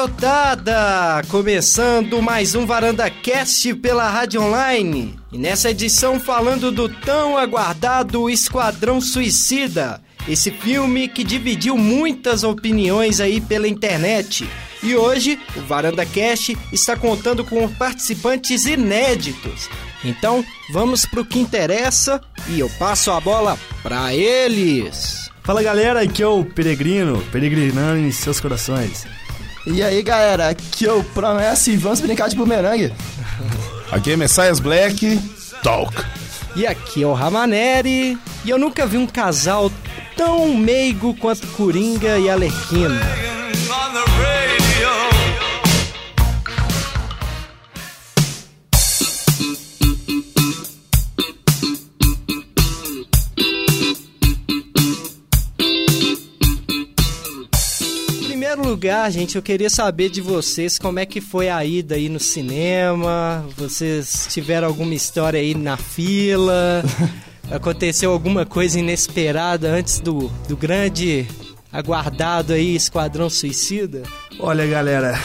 garotada! Começando mais um Varanda Cast pela Rádio Online. E nessa edição falando do tão aguardado Esquadrão Suicida. Esse filme que dividiu muitas opiniões aí pela internet. E hoje o Varanda Cast está contando com participantes inéditos. Então, vamos pro que interessa e eu passo a bola para eles. Fala galera, aqui é o Peregrino, peregrinando em seus corações. E aí galera, aqui é o Promessa e vamos brincar de bumerangue. Aqui é Messias Black, Talk. E aqui é o Ramaneri, e eu nunca vi um casal tão meigo quanto Coringa e Alerquino. Lugar, gente, eu queria saber de vocês como é que foi a ida aí no cinema. Vocês tiveram alguma história aí na fila? Aconteceu alguma coisa inesperada antes do, do grande aguardado aí Esquadrão Suicida? Olha, galera.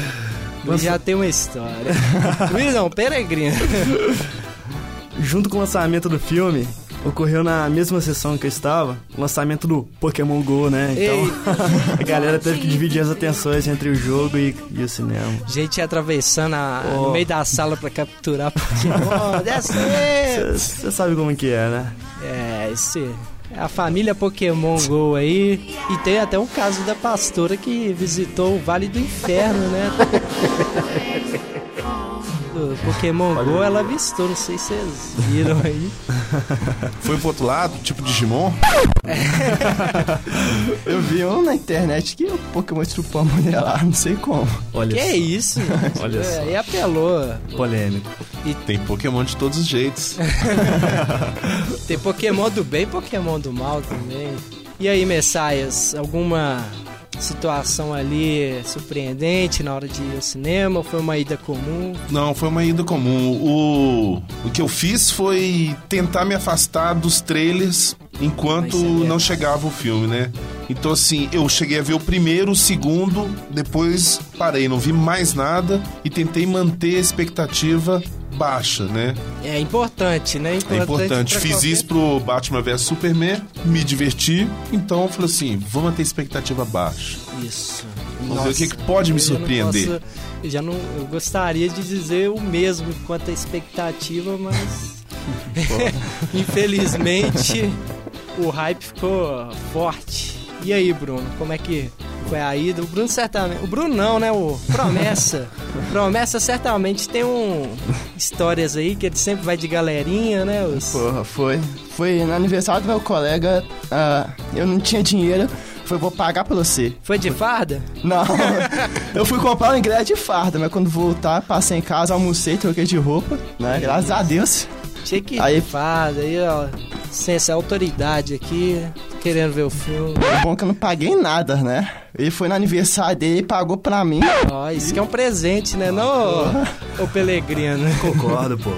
Já tem uma história. Luiz não, peregrino. Junto com o lançamento do filme, ocorreu na mesma sessão que eu estava, o lançamento do Pokémon GO, né? Então a galera teve que dividir as atenções entre o jogo e, e o cinema. Gente atravessando a, oh. no meio da sala para capturar Pokémon. Você sabe como que é, né? É, esse é a família Pokémon Go aí. E tem até um caso da pastora que visitou o Vale do Inferno, né? do Pokémon Go, ela avistou, não sei se vocês viram aí. Foi pro outro lado, tipo Digimon? Eu vi um na internet que o Pokémon estrupou a mulher lá, não sei como. Olha que só. é isso? Olha só. E apelou. Polêmico. E tem Pokémon de todos os jeitos. tem Pokémon do bem e Pokémon do mal também. E aí, Messias, alguma situação ali surpreendente na hora de ir ao cinema? Foi uma ida comum? Não, foi uma ida comum. O, o que eu fiz foi tentar me afastar dos trailers enquanto não chegava o filme, né? Então, assim, eu cheguei a ver o primeiro, o segundo, depois parei, não vi mais nada e tentei manter a expectativa baixa, né? É importante, né? Importante é importante. Fiz qualquer... isso pro Batman vs Superman, me diverti, então eu falei assim, vamos ter expectativa baixa. Isso. Vamos Nossa, ver o que, que pode me surpreender. Posso, eu já não, eu gostaria de dizer o mesmo quanto a expectativa, mas infelizmente o hype ficou forte. E aí, Bruno, como é que foi a ida. O Bruno certamente. O Bruno não, né? O Promessa. Promessa certamente tem um. Histórias aí que ele sempre vai de galerinha, né? Os... Porra, foi. Foi no aniversário do meu colega. Uh, eu não tinha dinheiro. Foi, vou pagar pra você. Foi de farda? Não. eu fui comprar o ingresso de farda, mas quando voltar, passei em casa, almocei, troquei de roupa, né? Graças a Deus. Tinha que aí, farda, aí, ó. Sem essa autoridade aqui, querendo ver o filme. É bom que eu não paguei nada, né? Ele foi no aniversário dele e pagou pra mim. Ó, isso que é um presente, né? Não, o Pelegrino. Concordo, pô.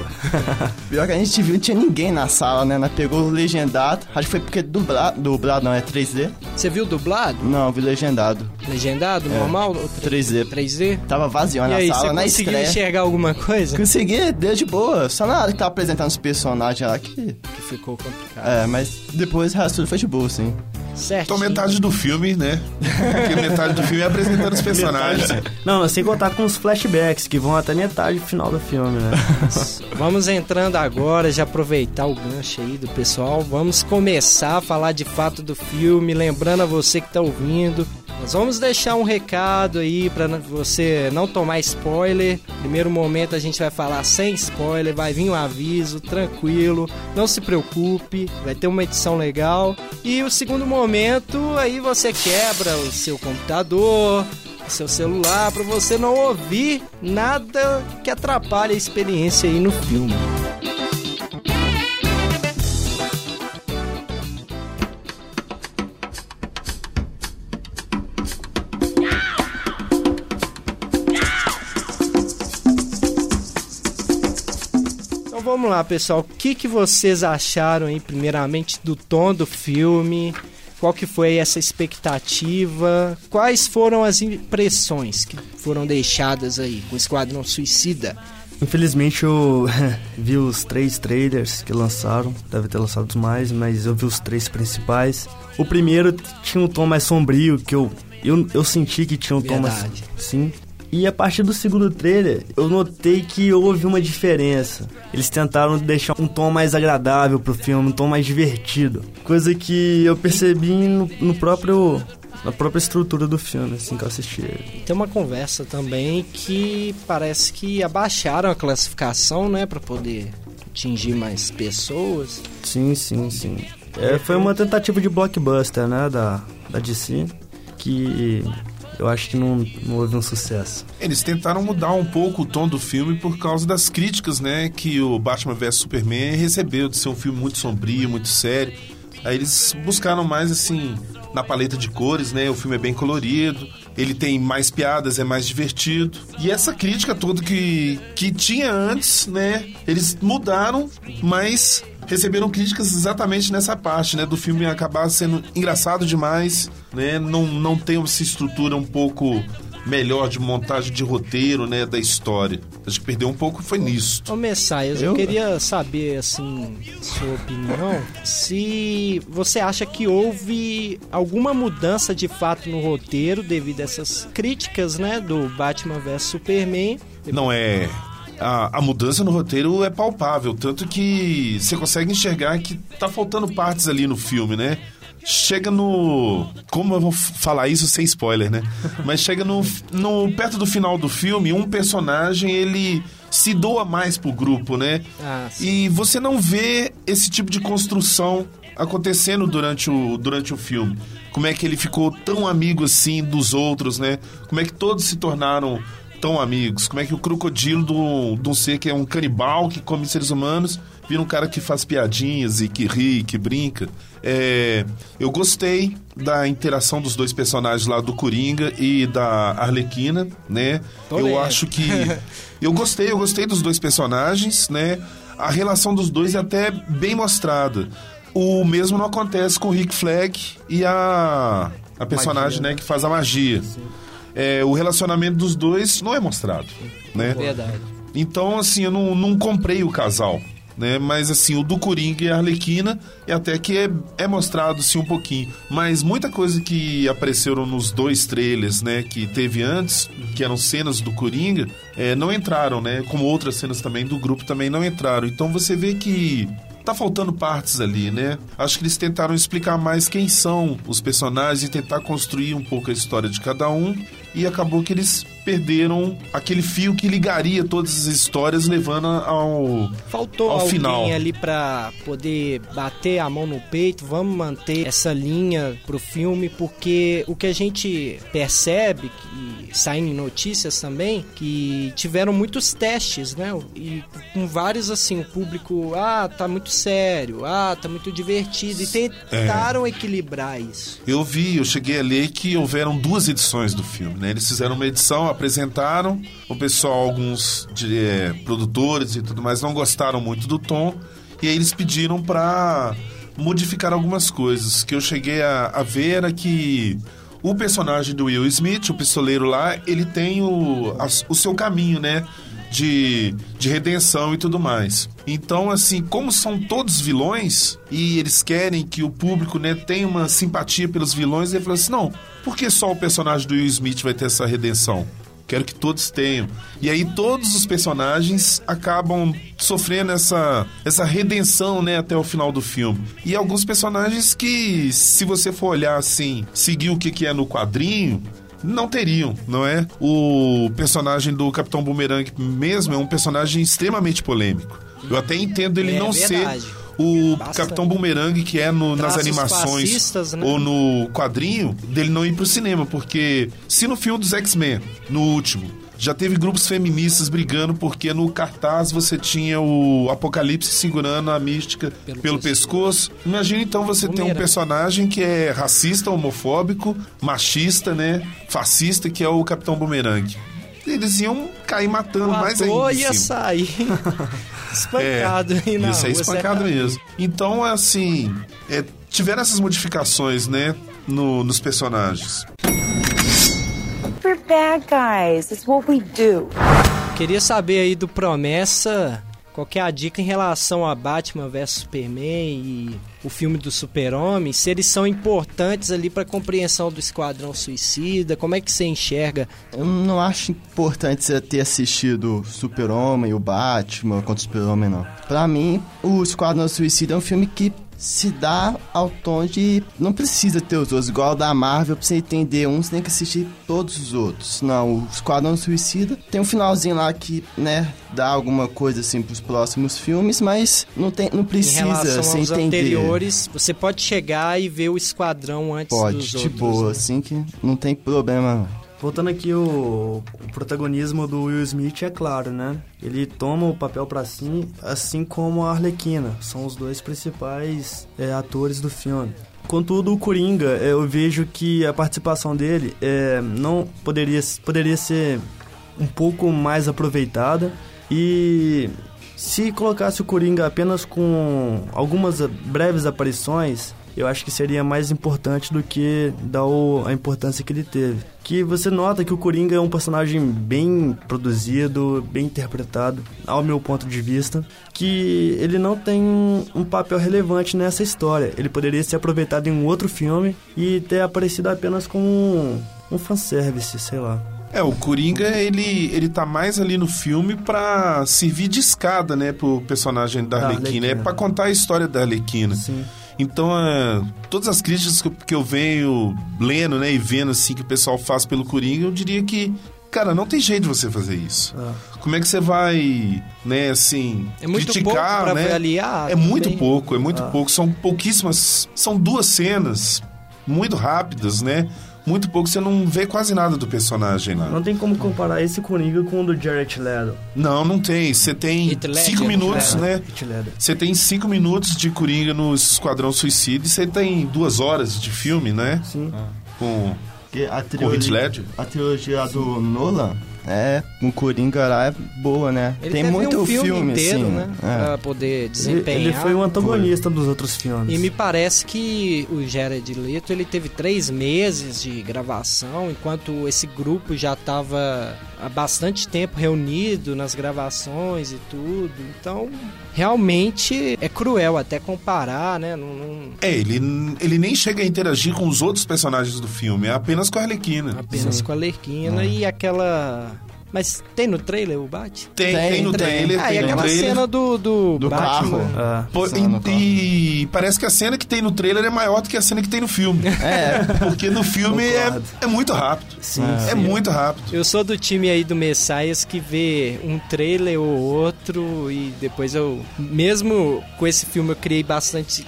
Pior que a gente viu, não tinha ninguém na sala, né? Nós pegou o legendado. Acho que foi porque dublado, dublado não, é 3D. Você viu dublado? Não, vi legendado. Legendado, é. normal? 3D. 3D? Tava vazio na aí, sala, na estreia. conseguiu enxergar alguma coisa? Consegui, deu de boa. Só na hora que tava apresentando os personagens lá que... Que ficou complicado. É, mas depois o resto foi de boa, sim. Certo. Então metade do filme, né? Porque metade do filme é apresentando os personagens. Não, sem contar com os flashbacks, que vão até metade do final do filme, né? Vamos entrando agora, já aproveitar o gancho aí do pessoal. Vamos começar a falar de fato do filme, lembrando a você que tá ouvindo, nós vamos deixar um recado aí para você não tomar spoiler. Primeiro momento a gente vai falar sem spoiler, vai vir um aviso, tranquilo, não se preocupe, vai ter uma edição legal. E o segundo momento, aí você quebra o seu computador, o seu celular para você não ouvir nada que atrapalhe a experiência aí no filme. Vamos lá, pessoal. O que, que vocês acharam aí, primeiramente, do tom do filme? qual que foi essa expectativa? Quais foram as impressões que foram deixadas aí com o Esquadrão Suicida? Infelizmente eu vi os três trailers que lançaram, deve ter lançado mais, mas eu vi os três principais. O primeiro tinha um tom mais sombrio, que eu, eu, eu senti que tinha um Verdade. tom mais. Sim. E a partir do segundo trailer, eu notei que houve uma diferença. Eles tentaram deixar um tom mais agradável pro filme, um tom mais divertido. Coisa que eu percebi no, no próprio na própria estrutura do filme, assim que eu assisti ele. Tem uma conversa também que parece que abaixaram a classificação, né, para poder atingir mais pessoas. Sim, sim, sim. É, foi uma tentativa de blockbuster, né, da, da DC, que eu acho que não, não houve um sucesso. Eles tentaram mudar um pouco o tom do filme por causa das críticas, né, que o Batman vs Superman recebeu de ser um filme muito sombrio, muito sério. Aí eles buscaram mais assim na paleta de cores, né? O filme é bem colorido, ele tem mais piadas, é mais divertido. E essa crítica toda que, que tinha antes, né? Eles mudaram, mas receberam críticas exatamente nessa parte, né? Do filme acabar sendo engraçado demais, né? Não, não tem essa estrutura um pouco melhor de montagem de roteiro, né, da história. Acho que perdeu um pouco foi nisso. Ô Messias, eu... eu queria saber, assim, sua opinião, se você acha que houve alguma mudança de fato no roteiro devido a essas críticas, né, do Batman vs Superman. Não é a, a, mudança no roteiro é palpável, tanto que você consegue enxergar que tá faltando partes ali no filme, né? chega no. Como eu vou falar isso sem spoiler, né? Mas chega no, no. Perto do final do filme, um personagem ele se doa mais pro grupo, né? Ah, e você não vê esse tipo de construção acontecendo durante o, durante o filme. Como é que ele ficou tão amigo assim dos outros, né? Como é que todos se tornaram tão amigos? Como é que o crocodilo de um ser que é um canibal que come seres humanos vira um cara que faz piadinhas e que ri, que brinca? É, eu gostei da interação dos dois personagens lá do Coringa e da Arlequina, né? Tô eu acho que eu gostei, eu gostei dos dois personagens, né? A relação dos dois é até bem mostrada. O mesmo não acontece com o Rick Flag e a a personagem, magia, né, que faz a magia. É, o relacionamento dos dois não é mostrado, né? Verdade. Então, assim, eu não, não comprei o casal né? Mas assim, o do Coringa e a Arlequina é até que é, é mostrado sim um pouquinho. Mas muita coisa que apareceram nos dois trailers, né? Que teve antes, que eram cenas do Coringa, é, não entraram, né? Como outras cenas também do grupo também não entraram. Então você vê que tá faltando partes ali, né? Acho que eles tentaram explicar mais quem são os personagens e tentar construir um pouco a história de cada um. E acabou que eles perderam aquele fio que ligaria todas as histórias, levando ao Faltou ao alguém final. ali para poder bater a mão no peito. Vamos manter essa linha pro filme, porque o que a gente percebe que saem notícias também que tiveram muitos testes, né? E com vários assim, o público, ah, tá muito sério, ah, tá muito divertido e tentaram é. equilibrar isso. Eu vi, eu cheguei a ler que houveram duas edições do filme, né? Eles fizeram uma edição apresentaram. O pessoal, alguns de, é, produtores e tudo mais, não gostaram muito do tom. E aí eles pediram para modificar algumas coisas. Que eu cheguei a, a ver era que o personagem do Will Smith, o pistoleiro lá, ele tem o, a, o seu caminho, né? De, de redenção e tudo mais. Então, assim, como são todos vilões e eles querem que o público né, tenha uma simpatia pelos vilões, ele falou assim: não, por que só o personagem do Will Smith vai ter essa redenção? Quero que todos tenham. E aí todos os personagens acabam sofrendo essa, essa redenção, né, até o final do filme. E alguns personagens que, se você for olhar assim, seguir o que, que é no quadrinho, não teriam, não é? O personagem do Capitão Boomerang mesmo é um personagem extremamente polêmico. Eu até entendo ele é, não verdade. ser o Bastante. Capitão Boomerang, que é no, nas animações né? ou no quadrinho, dele não ir pro cinema, porque se no filme dos X-Men, no último, já teve grupos feministas brigando porque no cartaz você tinha o Apocalipse segurando a mística pelo, pelo pescoço. pescoço. Imagina então você ter um personagem que é racista, homofóbico, machista, né? Fascista, que é o Capitão Boomerang. eles iam cair matando o mais ainda. ia sair espancado é, Ia sair rua, espancado certo? mesmo. Então, assim, é, tiveram essas modificações, né, no, nos personagens. We're bad guys. It's what we do. Queria saber aí do Promessa, qual que é a dica em relação a Batman vs Superman e o filme do Super-Homem, se eles são importantes ali para compreensão do Esquadrão Suicida, como é que você enxerga? Eu não acho importante você ter assistido Super-Homem, o Batman contra o Super-Homem, não. Pra mim, o Esquadrão Suicida é um filme que se dá ao tom de não precisa ter os outros, igual o da Marvel, pra você entender um, você tem que assistir todos os outros. Não, o Esquadrão Suicida tem um finalzinho lá que, né, dá alguma coisa assim pros próximos filmes, mas não, tem, não Em precisa relação você aos entender. anteriores, você pode chegar e ver o Esquadrão antes Pode, dos de outros. boa, né? assim que não tem problema. Voltando aqui, o, o protagonismo do Will Smith é claro, né? Ele toma o papel pra si, assim como a Arlequina. São os dois principais é, atores do filme. Contudo, o Coringa, é, eu vejo que a participação dele é, não poderia, poderia ser um pouco mais aproveitada e se colocasse o Coringa apenas com algumas breves aparições, eu acho que seria mais importante do que dar o- a importância que ele teve. Que você nota que o Coringa é um personagem bem produzido, bem interpretado, ao meu ponto de vista, que ele não tem um, papel relevante nessa história. Ele poderia ser aproveitado em um outro filme e ter aparecido apenas como um, um fanservice, sei lá. É, o Coringa, ele, ele tá mais ali no filme pra servir de escada, né, pro personagem da Da Arlequina. É Arlequina. pra contar a história da Arlequina. Sim. Então, é, todas as críticas que eu, que eu venho lendo, né, e vendo, assim, que o pessoal faz pelo Coringa, eu diria que, cara, não tem jeito de você fazer isso. Ah. Como é que você vai, né, assim, É muito criticar, pouco pra né? avaliar. É muito pouco, é muito Ah. pouco. São pouquíssimas. São duas cenas muito rápidas, né? Muito pouco. Você não vê quase nada do personagem lá. Não tem como comparar esse Coringa com o do Jared Leto. Não, não tem. Você tem Ledger, cinco minutos, né? Você tem cinco minutos de Coringa no Esquadrão Suicida e você tem duas horas de filme, né? Sim. Com, a com o Heath trilogia, Ledger. a trilogia do Nolan é um Coringa lá é boa, né? Ele tem muito um filme, inteiro, assim, né? é. Pra poder Ele, desempenhar. ele foi o antagonista dos outros filmes. E me parece que o Jared Leto ele teve três meses de gravação, enquanto esse grupo já estava há bastante tempo reunido nas gravações e tudo. Então, realmente é cruel até comparar, né? Não, não- É, ele, ele nem chega a interagir com os outros personagens do filme, é apenas com a Arlequina. apenas com a Lerquina e aquela. Mas tem no trailer o Bate? Tem, tem, Tem, no trailer, Ah, tem e aquela trailer. cena do, do, Do Batman. carro. Ah, Pô, Só no e, e parece que a cena que tem no trailer é maior do que a cena que tem no filme. É, Porque no filme é, é muito rápido. sim, É sim. muito rápido. Eu sou do time aí do Messias que vê um trailer ou outro e depois eu, mesmo com esse filme, eu criei bastante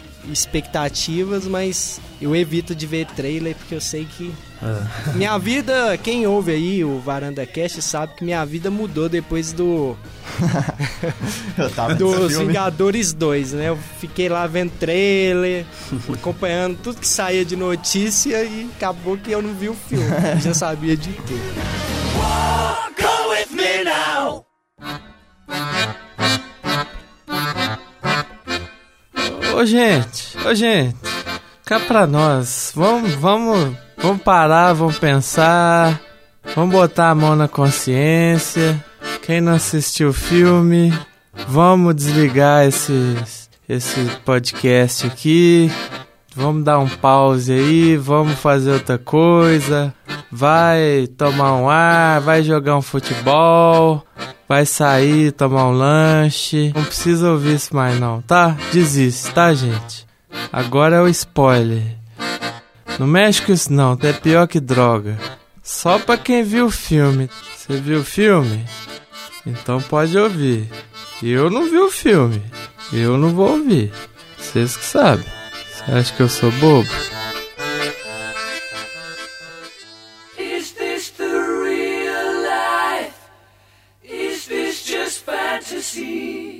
expectativas, mas eu evito de ver trailer porque eu sei que É. minha vida, quem ouve aí o Varanda Cast sabe que minha vida mudou depois do eu tava nesse dos. Vingadores 2, né? Eu fiquei lá vendo trailer, acompanhando tudo que saía de notícia e acabou que eu não vi o filme, já sabia de tudo. Ô gente, ô gente, cá pra nós, vamos, vamos, vamos parar, vamos pensar, vamos botar a mão na consciência. Quem não assistiu o filme, vamos desligar esse, esse podcast aqui, vamos dar um pause aí, vamos fazer outra coisa, vai tomar um ar, vai jogar um futebol, vai sair, tomar um lanche. Não precisa ouvir isso mais não, tá? Desiste, tá, gente? Agora é o spoiler. Não mexe com isso não, é pior que droga. Só pra quem viu o filme. Você viu o filme? Então pode ouvir. Eu não vi o filme. Eu não vou ouvir. Vocês que sabem. Você acha que eu sou bobo? Is this the real life? Is this just fantasy?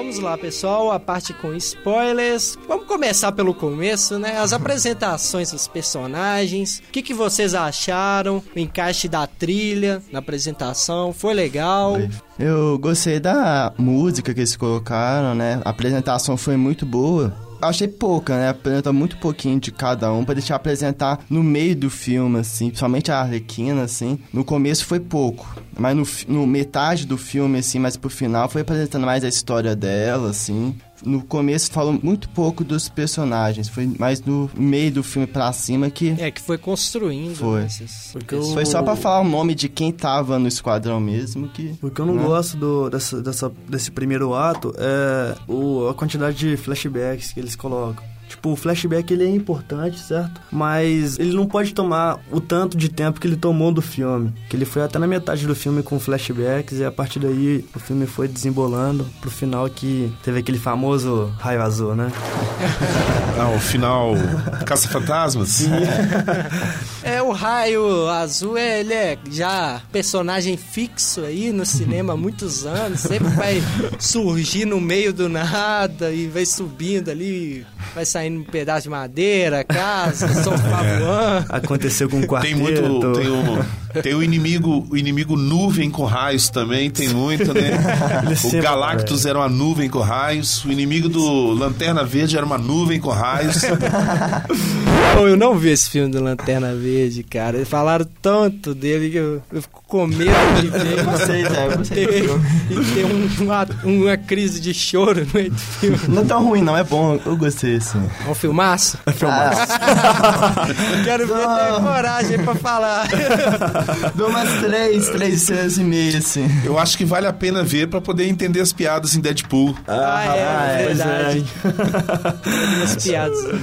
Vamos lá, pessoal, a parte com spoilers. Vamos começar pelo começo, né? As apresentações dos personagens. O que, que vocês acharam? O encaixe da trilha na apresentação. Foi legal? Eu gostei da música que eles colocaram, né? A apresentação foi muito boa. Achei pouca, né? Apresenta muito pouquinho de cada um pra deixar apresentar no meio do filme, assim, principalmente a Arlequina, assim. No começo foi pouco, mas no, no metade do filme, assim, mais pro final, foi apresentando mais a história dela, assim. No começo falou muito pouco dos personagens, foi mais no meio do filme pra cima que É, que foi construindo. Foi. né, esses- Porque eu- foi só pra falar o nome de quem tava no esquadrão mesmo que O que eu não né? gosto do, dessa, dessa- desse primeiro ato é o, a quantidade de flashbacks que eles colocam. Tipo, o flashback ele é importante, certo? Mas ele não pode tomar o tanto de tempo que ele tomou do filme. Que ele foi até na metade do filme com flashbacks e a partir daí o filme foi desembolando pro final que teve aquele famoso raio azul, né? Ah, o final Caça-Fantasmas? É, o Raio Azul, é, ele é já personagem fixo aí no cinema há muitos anos. Sempre vai surgir no meio do nada e vai subindo ali, vai saindo um pedaço de madeira, casa, sofá voando. Aconteceu com o quarteto. Tem muito. Tem o, tem o inimigo, o inimigo nuvem com raios também, tem muito, né? O Galactus era uma nuvem com raios, o inimigo do Lanterna Verde era uma nuvem com raios. Pô, eu não vi esse filme do Lanterna Verde, cara. Eles falaram tanto dele que eu, eu fico com medo de ver. Vocês, é, E vocês. ter, e ter um- uma, uma crise de choro no meio do filme. Não é tão ruim, não, é bom, eu gostei, assim. É um filmaço? Ah, Eu quero ver ter coragem pra falar. dou umas três, três cenas e meia, assim. Eu acho que vale a pena ver pra poder entender as piadas em Deadpool. Ah, é, é, pois verdade. Algumas piadas. ali.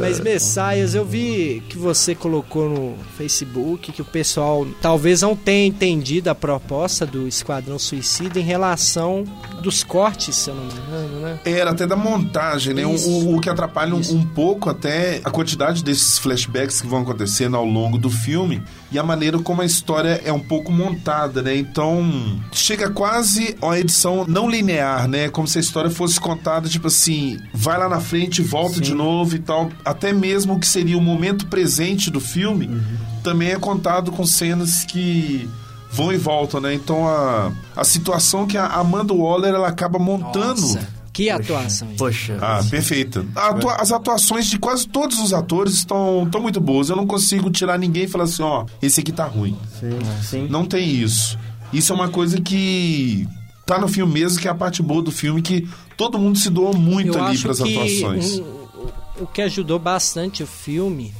Mas, Messias, eu vi que você colocou no Facebook que o pessoal talvez não tenha entendido a proposta do Esquadrão Suicida em relação dos cortes, se eu não me engano, né? Era até da montagem, né? O- Isso. O, o que atrapalha um, um pouco até a quantidade desses flashbacks que vão acontecendo ao longo do filme e a maneira como a história é um pouco montada, né? Então chega quase a edição não linear, né? Como se a história fosse contada, tipo assim, vai lá na frente, volta de novo e tal. Até mesmo o que seria o momento presente do filme também é contado com cenas que vão e voltam, né? Então a, a situação que a Amanda Waller ela acaba montando. Nossa, que atuação. gente. Poxa. Ah, perfeita. Atua- as atuações de quase todos os atores estão, estão muito boas. Eu não consigo tirar ninguém e falar assim, ó, esse aqui tá ruim. Sim, sim. Não tem isso. Isso é uma coisa que tá no filme mesmo, que é a parte boa do filme, que todo mundo se doou muito Eu ali acho pras que atuações. um- o que ajudou bastante o filme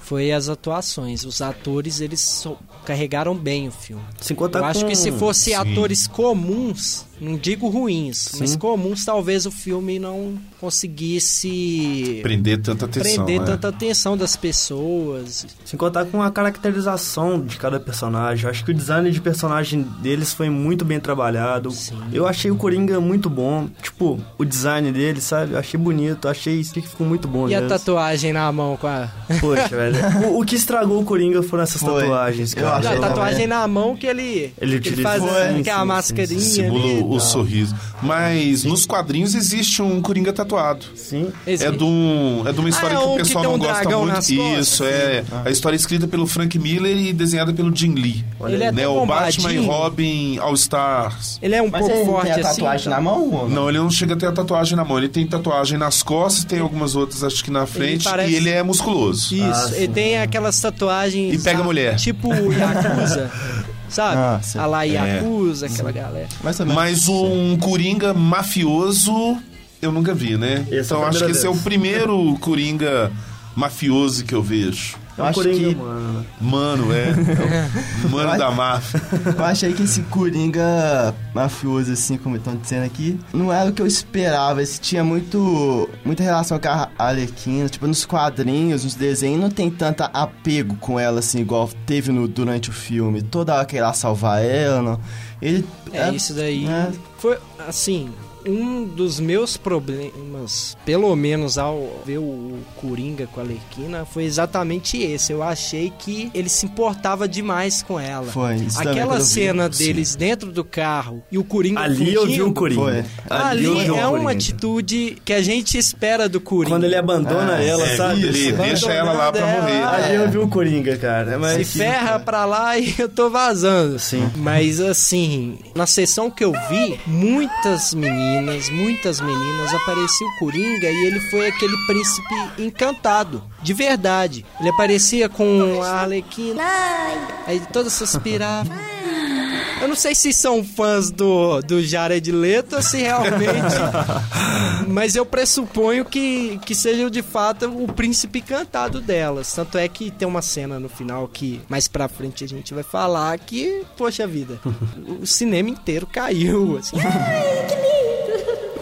foi as atuações. Os atores, eles so- carregaram bem o filme. Eu acho com- que se fosse Sim. atores comuns, não digo ruins, mas comuns, talvez o filme não conseguisse Prender tanta atenção. prender né? tanta atenção das pessoas. Sem contar com a caracterização de cada personagem. Eu acho que o design de personagem deles foi muito bem trabalhado. Eu achei o Coringa muito bom. Tipo, o design dele, sabe? Eu achei bonito. Achei que ficou muito bom E a mesmo. tatuagem na mão com a. Poxa, velho. O, o que estragou o Coringa foram essas Foi. tatuagens, Eu cara. a achei tatuagem também. na mão que ele. Ele utiliza- faz Foi. aquela Sim, sim, mascarinha. O, o sorriso. Mas nos quadrinhos existe um Coringa tatuado. Sim. Esse- É de, um, é de uma história Ah, é que o que pessoal tem um não gosta muito. Isso, é. A história é escrita pelo Frank Miller e desenhada pelo Jim Lee. Ele é né, o Batman e. Robin All Stars. Ele é um Mas pouco ele forte tem a assim. tatuagem na mão ou Não, ele não chega a ter a tatuagem na mão. Ele tem tatuagem nas costas, tem algumas outras, acho que na frente, parece- e ele é musculoso. Isso, Ah, ele sim. tem aquelas tatuagens. E pega ah, mulher. Tipo Yakuza. sabe? Ah, sim. a lá Yakuza, aquela galera. Mais ou menos. Mas um Coringa mafioso eu nunca vi, né? Esse é então acho que esse é o primeiro Coringa mafioso que eu vejo. Eu É um acho Coringa, que- mano. Mano, é. é o mano da máfia. Eu achei que esse Coringa mafioso, assim, como estão dizendo aqui, não era o que eu esperava. Esse tinha muito, muita relação com a Arlequina. Tipo, nos quadrinhos, nos desenhos, não tem tanta apego com ela, assim, igual teve no, durante o filme. Toda hora que ela salvar ela, não. Ele É, isso daí é. foi assim. Um dos meus problemas, pelo menos ao ver o Coringa com a Lerquina, foi exatamente esse. Eu achei que ele se importava demais com ela. Foi, isso Aquela eu vi. cena deles dentro do carro e o Coringa Ali eu vi fugindo, o Coringa. Foi. Ali o é uma Coringa. atitude que a gente espera do Coringa. Quando ele abandona Ah, ela, É, sabe? ele deixa ela lá pra Abandonando morrer. ela. Ali eu vi o Coringa, cara. Mas se ferra pra lá e eu tô vazando. Sim. Mas assim, na sessão que eu vi, muitas meninas, muitas meninas aparecia o Coringa e ele foi aquele príncipe encantado, de verdade. Ele aparecia com a Arlequina, aí toda suspirava. Eu não sei se são fãs do, do Jared Leto ou se realmente. mas eu pressuponho que, que seja de fato o príncipe encantado delas. Tanto é que tem uma cena no final que mais pra frente a gente vai falar que, poxa vida, o cinema inteiro caiu. Assim.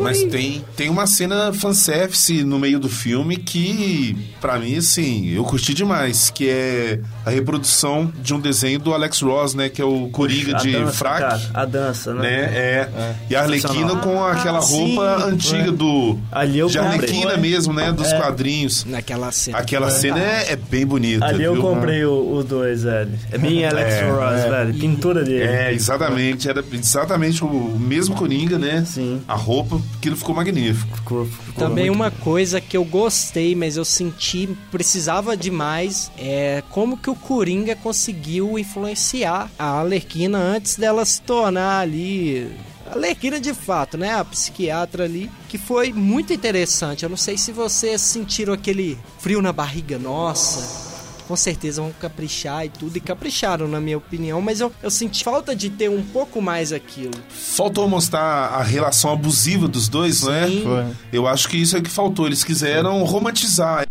Mas tem, tem uma cena fanservice no meio do filme que, pra mim, assim, eu curti demais. Que é a reprodução de um desenho do Alex Ross, né? Que é o Coringa de dança, fraque. cara, a dança, né? Né? É. E a Arlequina Sensacional. com aquela Ah, roupa sim. antiga do. Ali eu de comprei. Arlequina mesmo, né? Dos É. quadrinhos. Naquela cena. Aquela cena é, é bem bonita. Ali eu viu? comprei o- os dois, velho. É bem Alex É, Ross, velho. Pintura dele. É, exatamente. Era exatamente o mesmo Coringa, né? Sim. A roupa, aquilo ficou magnífico. Ficou, ficou Também uma coisa que eu gostei, mas eu senti precisava demais é como que o Coringa conseguiu influenciar a Alerquina antes dela se tornar ali a Alerquina de fato, né? A psiquiatra ali, que foi muito interessante. Eu não sei se vocês sentiram aquele frio na barriga, nossa. Com certeza vão caprichar e tudo, e capricharam, na minha opinião, mas eu, eu senti falta de ter um pouco mais aquilo. Faltou mostrar a relação abusiva dos dois, não é? Sim. Foi. Eu acho que isso é que faltou. Eles quiseram romantizar.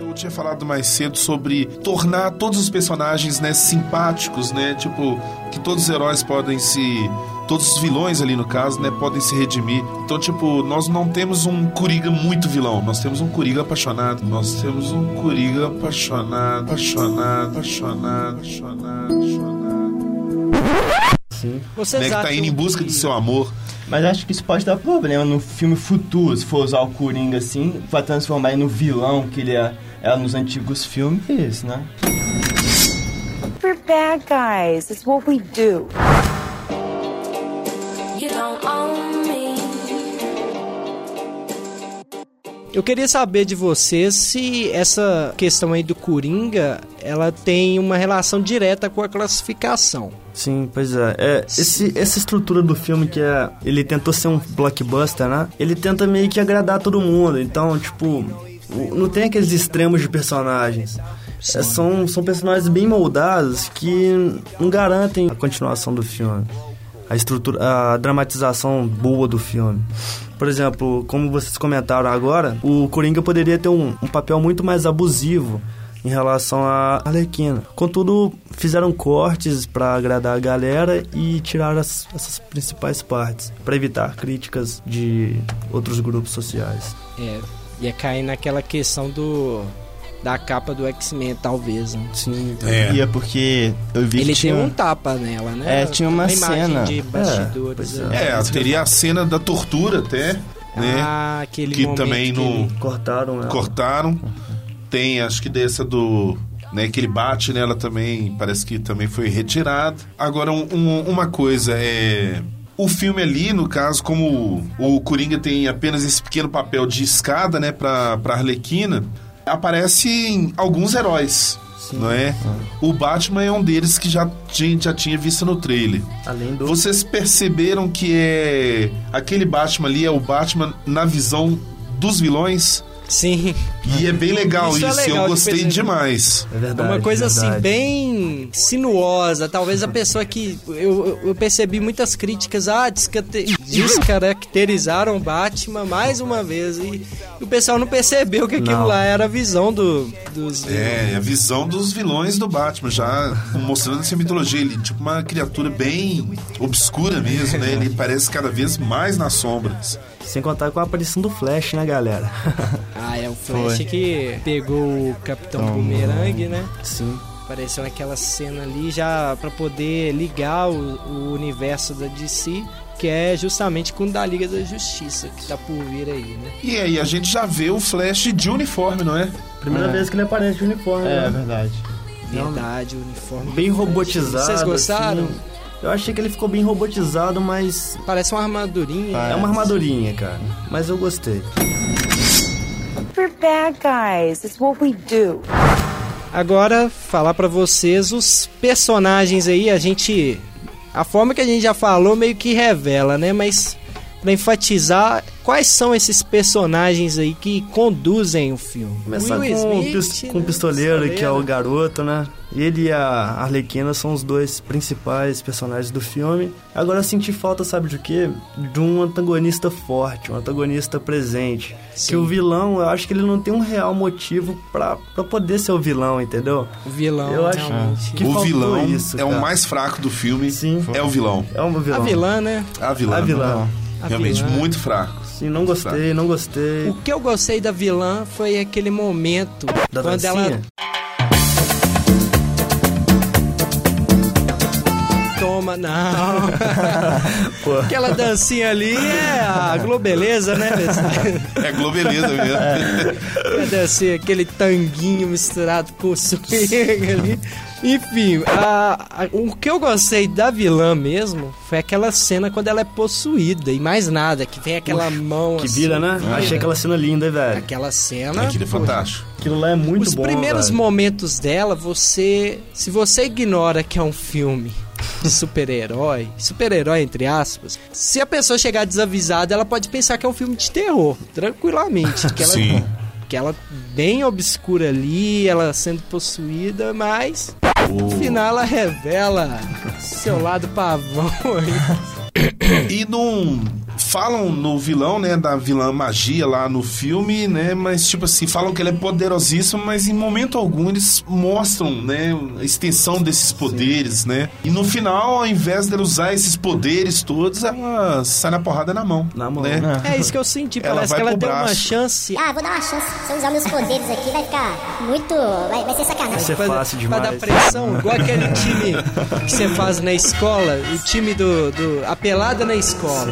Eu tinha falado mais cedo sobre tornar todos os personagens, né, simpáticos, né? Tipo, que todos os heróis podem se todos os vilões ali no caso, né, podem se redimir. Então, tipo, nós não temos um Coringa muito vilão, nós temos um Coringa apaixonado. Nós temos um Coringa apaixonado, apaixonado, apaixonado, apaixonado, apaixonado. Vocês Né, que tá indo em busca que- do seu amor. Mas acho que isso pode dar problema no filme futuro, se for usar o Coringa assim, pra transformar ele no vilão que ele é, era nos antigos filmes, né? We're bad guys. It's what we do. Eu queria saber de vocês se essa questão aí do Coringa, ela tem uma relação direta com a classificação. Sim, pois é. é esse, essa estrutura do filme que é. Ele tentou ser um blockbuster, né? Ele tenta meio que agradar todo mundo. Então, tipo, não tem aqueles extremos de personagens. É, são, são personagens bem moldados que não garantem a continuação do filme. A estrutura, a dramatização boa do filme. Por exemplo, como vocês comentaram agora, o Coringa poderia ter um, um papel muito mais abusivo em relação à Arlequina. Contudo, fizeram cortes para agradar a galera e tiraram as- essas principais partes para evitar críticas de outros grupos sociais. É, ia cair naquela questão do da capa do X-Men, talvez. Né? Sim, É. E é porque eu vi Ele que tinha... tem um tapa nela, né? É, tinha uma imagem cena. de bastidores. pois né? É, teria a cena da tortura até, né? Ah, aquele que também que no ele- cortaram ela. cortaram. Tem, acho que dessa do. Né, que ele bate nela também, parece que também foi retirado. Agora, um- um- uma coisa é. O filme ali, no caso, como o Coringa tem apenas esse pequeno papel de escada, né, pra, pra Arlequina, aparecem alguns heróis, não é? O Batman é um deles que já, tinha- já tinha visto no trailer. Além do Vocês perceberam que é aquele Batman ali é o Batman na visão dos vilões? Sim, E é bem legal Isso isso, é legal eu de gostei perceber. demais. é verdade. uma coisa assim, verdade. bem sinuosa. Talvez a pessoa que. Eu, eu percebi muitas críticas, ah, descate- descaracterizaram o Batman mais uma vez. E, o pessoal não percebeu que aquilo Não. lá era a visão do, dos É, a visão dos vilões do Batman, já mostrando essa mitologia. Ele tipo uma criatura bem obscura mesmo, né? Ele parece cada vez mais nas sombras. Sem contar com a aparição do Flash, né, galera? Ah, é o Flash que pegou o Capitão Boomerang, né? Sim. Apareceu naquela cena ali já pra poder ligar o, o universo da DC, que é justamente com o da Liga da Justiça, que tá por vir aí, né? E aí a gente já vê o Flash de uniforme, não é? Primeira É. vez que ele aparece de uniforme. É né? verdade. Verdade, o uniforme. Bem robotizado. Vocês gostaram? assim. Eu achei que ele ficou bem robotizado, mas Parece uma armadurinha. é uma armadurinha, cara. Mas eu gostei. We're bad guys. It's what we do. Agora, falar pra vocês os personagens aí, a gente. A forma que a gente já falou meio que revela, né? Mas pra enfatizar, quais são esses personagens aí que conduzem o filme? Começar Will com, o Smith, com o né? pistoleiro, que é o garoto, né? Ele e a Arlequina são os dois principais personagens do filme. Agora eu senti falta, sabe de quê? De um antagonista forte, um antagonista presente. Sim. Que o vilão, eu acho que ele não tem um real motivo pra, pra poder ser o vilão, entendeu? O vilão, Eu acho realmente. que o vilão isso, é o mais fraco do filme. Sim. É o vilão. É A vilão. vilã, né? A vilã. A vilã. A Realmente, vilã. muito fraco. Sim, não gostei, não gostei. O que eu gostei da vilã foi aquele momento Da quando dancinha? ela toma, não. Pô. Aquela dancinha ali é a globeleza, né? É globeleza mesmo. A dancinha, aquele tanguinho misturado com swing ali. Enfim, a- a- o que eu gostei da vilã mesmo foi aquela cena quando ela é possuída e mais nada, que vem aquela mão Que assim, vira, né? Achei aquela cena linda, velho. Aquela cena. Aquilo é fantástico. Aquilo lá é muito Os bom, primeiros velho. momentos dela, você. Se você ignora que é um filme super-herói, super-herói entre aspas, se a pessoa chegar desavisada, ela pode pensar que é um filme de terror, tranquilamente. Que ela, Sim. que ela bem obscura ali, ela sendo possuída, mas no final ela revela seu lado pavão aí. E não falam no vilão, né, da vilã magia lá no filme, né, mas tipo assim, falam que ele é poderosíssimo, mas em momento algum eles mostram, né, a extensão desses poderes, né? E no final, ao invés dele usar esses poderes todos, ela sai na porrada na mão, Na mão, né? né? É isso que eu senti, Ela parece vai que ela deu uma braço. chance Ah, vou dar uma chance. Se eu usar meus poderes aqui, vai ficar muito. Vai, vai ser Vai sacanagem. ser pra, fácil demais. dar pressão, igual aquele time que você faz na escola, o time do, do. A pelada na escola.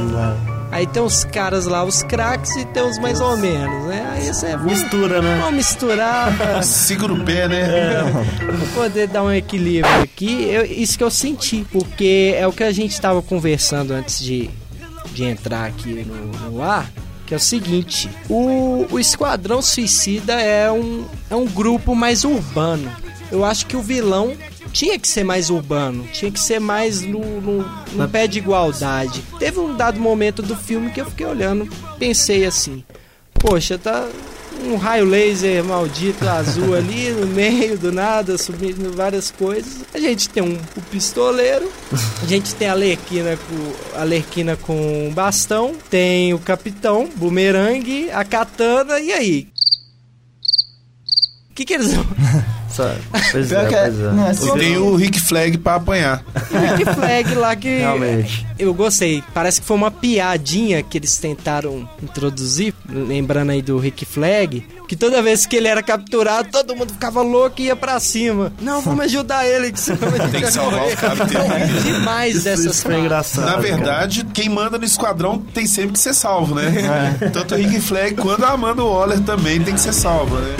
Aí tem os caras lá, os craques, e tem os mais ou menos, né? Aí você Mistura, né? Vamos misturar Segura o pé, né? pra poder dar um equilíbrio aqui. Eu- isso que eu senti, porque é o que a gente tava conversando antes de, de entrar aqui no, no ar. Que é o seguinte, o, o Esquadrão Suicida é um, é um grupo mais urbano. Eu acho que o vilão tinha que ser mais urbano, tinha que ser mais no, no, no pé de igualdade. Teve um dado momento do filme que eu fiquei olhando, pensei assim, poxa, tá um raio laser maldito azul ali no meio do nada, subindo várias coisas. A gente tem um, o pistoleiro, a gente tem a Lerquina com a Lerquina com um bastão, tem o capitão, bumerangue, a katana e aí? O que que eles vão? Sabe? Pois é, que é- pois é. não, é E tem o Rick Flag pra apanhar. Rick Flag lá que Realmente. eu gostei. Parece que foi uma piadinha que eles tentaram introduzir, lembrando aí do Rick Flag, que toda vez que ele era capturado, todo mundo ficava louco e ia pra cima. Não, vamos ajudar ele, que senão a gente Tem que salvar morrer. o capitão. Ri demais Isso, dessas isso foi frases. engraçado. Na cara. verdade, quem manda no esquadrão tem sempre que ser salvo, né? Tanto o Rick Flag quanto a Amanda Waller também tem que ser salva, né?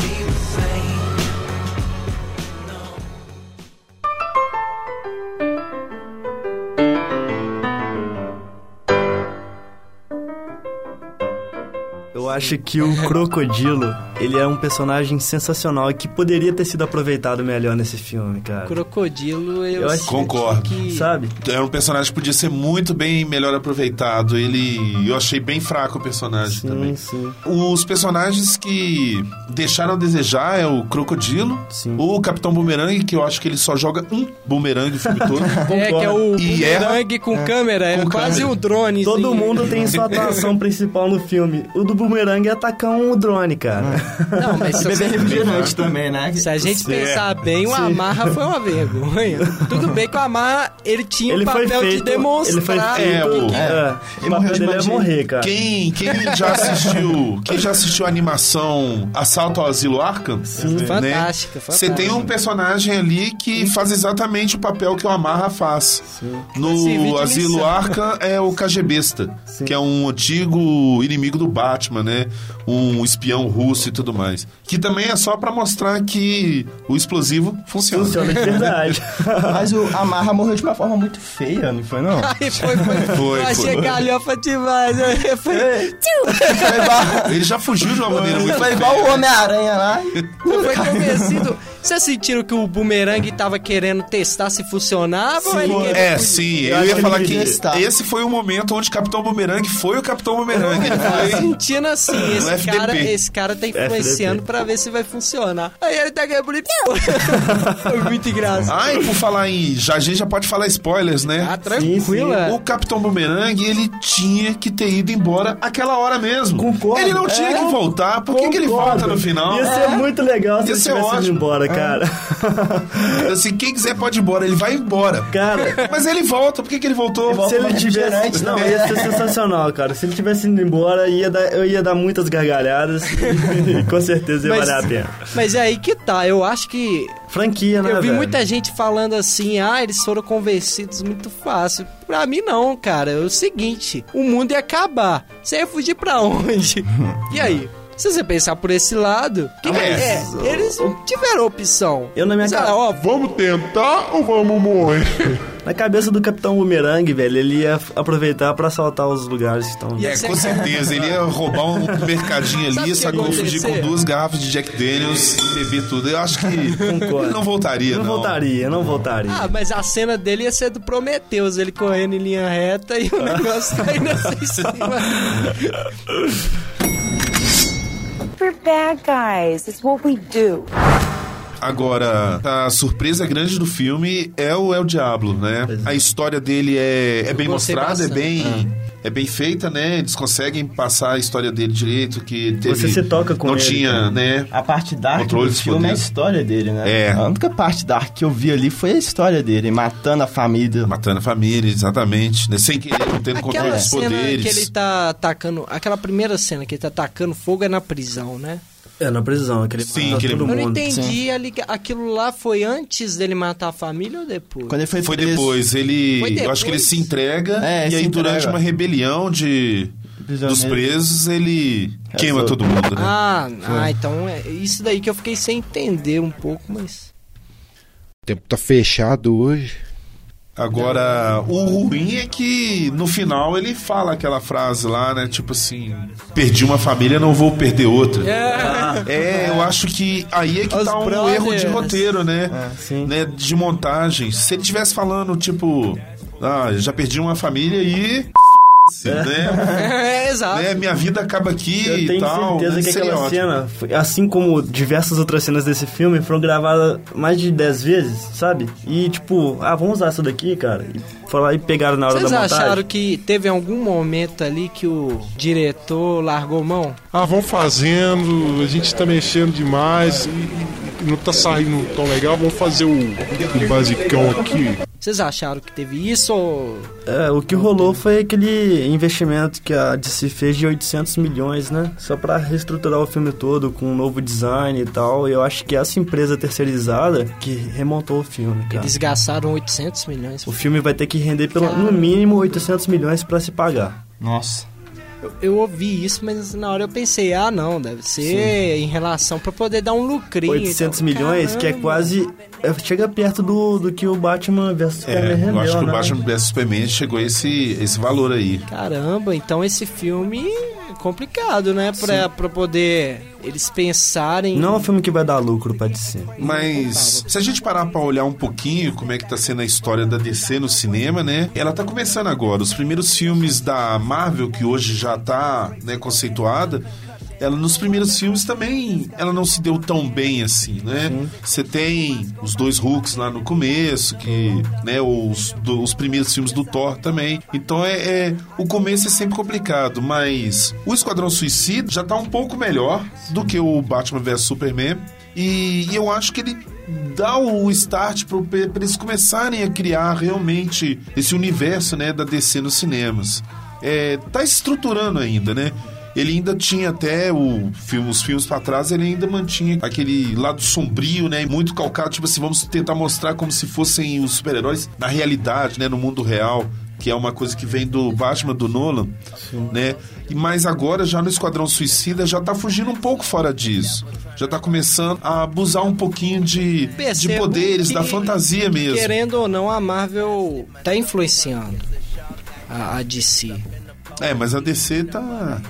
Acho que o Crocodilo, ele é um personagem sensacional e que poderia ter sido aproveitado melhor nesse filme, cara. Crocodilo, eu, Eu acho- Concordo. que... Sabe? Era um personagem que podia ser muito bem melhor aproveitado. Ele. Eu achei bem fraco o personagem também. Sim, sim. Os personagens que deixaram a desejar é o Crocodilo, Sim. o Capitão Boomerang, que eu acho que ele só joga um boomerang o filme todo. É, que é o E erra. bumerangue com câmera, é Com quase câmera. um drone. Todo mundo tem sua atuação principal no filme. O do Boomerang é atacar um drone, cara. Não, mas se, Beber refrigerante também, né? se a gente pensar bem, o Sim. Amarra foi uma vergonha. Tudo bem que o Amarra, ele tinha Ele o foi papel feito. de demonstrar. Ele foi feito. É, o- É, Ele o morreu papel de dele é morrer, cara. Quem, quem já assistiu, quem já assistiu a animação Assalto ao Asilo Arkham? Sim, Fantástica, Você tem um personagem ali que faz exatamente o papel que o Amarra faz. No Servir de Asilo. Arkham é o KGBista, que é um antigo inimigo do Batman, né? Um espião russo e tudo mais. Que também é só pra mostrar que o explosivo funciona. Funciona de verdade. Mas o Amarra morreu de uma forma muito feia, não foi não? Aí foi, foi, Foi, achei foi. galhofa demais. Aí Foi, Foi igual, Ele já fugiu de uma maneira muito foi feia. igual o Homem-Aranha lá. foi convencido. Vocês sentiram que o boomerang tava querendo testar se funcionava? ou ele queria- É, sim, eu, acho ia falar que esse foi o momento onde Capitão Boomerang foi o Capitão Boomerang. Ele foi sentindo assim, esse cara, esse cara tá influenciando pra ver se vai funcionar. Aí ele tá quebrando Foi muito engraçado. Ah, e por falar em. Já, a gente já pode falar spoilers, né? Ah, tranquilo, é. O Capitão Boomerang, ele tinha que ter ido embora aquela hora mesmo. Concordo. Ele não tinha É. que voltar. Por que, que ele volta no final? Ia ser muito legal se Ia ele ser tivesse ido ótimo. embora, cara. Assim, quem quiser pode ir embora. Ele vai embora. Cara, Mas ele volta. Por que, que ele voltou? volta se ele tivesse. Não, ia ser sensacional, cara. Se ele tivesse ido embora, ia dar, eu ia dar muitas gargalhadas e com certeza ia Mas- valer a pena. Mas é aí que tá, eu acho que Franquia, né? Eu vi velho? muita gente falando assim, ah, eles foram convencidos muito fácil. Pra mim não, cara. É o seguinte, o mundo ia acabar. Você ia fugir pra onde? e aí? Se você pensar por esse lado, que que é? Eles não tiveram opção. Eu na minha Sei ca- lá, ó, Vamos tentar ou vamos morrer? Na cabeça do Capitão Boomerang, velho, ele ia aproveitar pra assaltar os lugares que estão. É, com certeza. Ele ia roubar um mercadinho ali, sacou? Fugir com duas garrafas de Jack Daniels e beber tudo. Eu acho que Concordo. ele não voltaria, Não não. voltaria, não voltaria. Ah, mas a cena dele ia ser do Prometheus, ele correndo em linha reta e o negócio caindo assim em cima. We're bad guys. It's what we do. Agora, a surpresa grande do filme é o El Diablo, né? A história dele é, é bem mostrada, é bem, é bem feita, né? Eles conseguem passar a história dele direito, que teve, Você se toca com não ele, tinha, cara. né? A parte dark Controle do filme é a poderes. história dele, né? É. A única parte dark que eu vi ali foi a história dele, matando a família. Matando a família, exatamente, né? Sem querer, não tendo controle Aquela dos cena poderes. que ele tá atacando, aquela primeira cena que ele tá atacando fogo é na prisão, né? É, na prisão, aquele Sim, aquele- todo Eu não mundo. entendi, ali, aquilo lá foi antes dele matar a família ou depois? Quando ele foi, Foi preso- depois, ele. Foi Eu acho que ele depois? se entrega É, e se aí durante entrega. uma rebelião de dos presos, ele queima Resolve. todo mundo, né? Ah, ah, então é isso daí que eu fiquei sem entender um pouco, mas. O tempo tá fechado hoje. Agora, o ruim é que no final ele fala aquela frase lá, né? Tipo assim: perdi uma família, não vou perder outra. É, eu acho que aí é que Os tá um brothers. erro de roteiro, né? sim. né? De montagem. Se ele tivesse falando, tipo, ah, já perdi uma família e. Né? É, exato. né? Minha vida acaba aqui Eu e tenho tal. certeza né? que Seria aquela ótimo. cena, foi- assim como diversas outras cenas desse filme, foram gravadas mais de 10 vezes, sabe? E tipo, ah, vamos usar isso daqui, cara. E foram lá e pegaram na hora Vocês da montagem. acharam que teve algum momento ali que o diretor largou mão? Ah, vamos fazendo, a gente tá mexendo demais e não tá saindo tão legal, vamos fazer o, o basicão aqui. Vocês acharam que teve isso ou. É, o que rolou foi aquele investimento que a DC fez de 800 milhões, né? Só pra reestruturar o filme todo com um novo design e tal. E eu acho que essa empresa terceirizada que remontou o filme, cara. Eles gastaram 800 milhões? O filme vai ter que render pelo, no mínimo 800 milhões pra se pagar. Nossa. Eu, eu ouvi isso, mas na hora eu pensei, ah, não, deve ser em relação pra poder dar um lucrinho. 800 então, milhões, que é caramba. quase. é, chega perto do, do que o Batman vs Superman É, rendeu, eu acho que o né? Batman vs Superman chegou a esse, esse valor aí. Caramba, então esse filme é complicado, né? Pra, pra poder eles pensarem. Não é um filme que vai dar lucro pra DC. Mas se a gente parar pra olhar um pouquinho como é que tá sendo a história da DC no cinema, né? Ela tá começando agora. Os primeiros filmes da Marvel, que hoje já tá né, conceituada, ela nos primeiros filmes também, ela não se deu tão bem assim, né? Você tem os dois Hulks lá no começo, que, né, os, do- os primeiros filmes do Thor também. Então é, é- o começo é sempre complicado, mas o Esquadrão Suicida já tá um pouco melhor do que o Batman vs Superman. E, e eu acho que ele dá o start para eles começarem a criar realmente esse universo né, da DC nos cinemas. É, tá estruturando ainda, né? Ele ainda tinha até o filme, os filmes para trás, ele ainda mantinha aquele lado sombrio, né? Muito calcado, tipo assim, vamos tentar mostrar como se fossem os super-heróis na realidade, né? No mundo real, que é uma coisa que vem do Batman do Nolan, né? E mas agora já no Esquadrão Suicida já tá fugindo um pouco fora disso. Já tá começando a abusar um pouquinho de, de poderes, que- da fantasia mesmo. Querendo ou não, a Marvel tá influenciando a, a DC. É, mas a DC tá.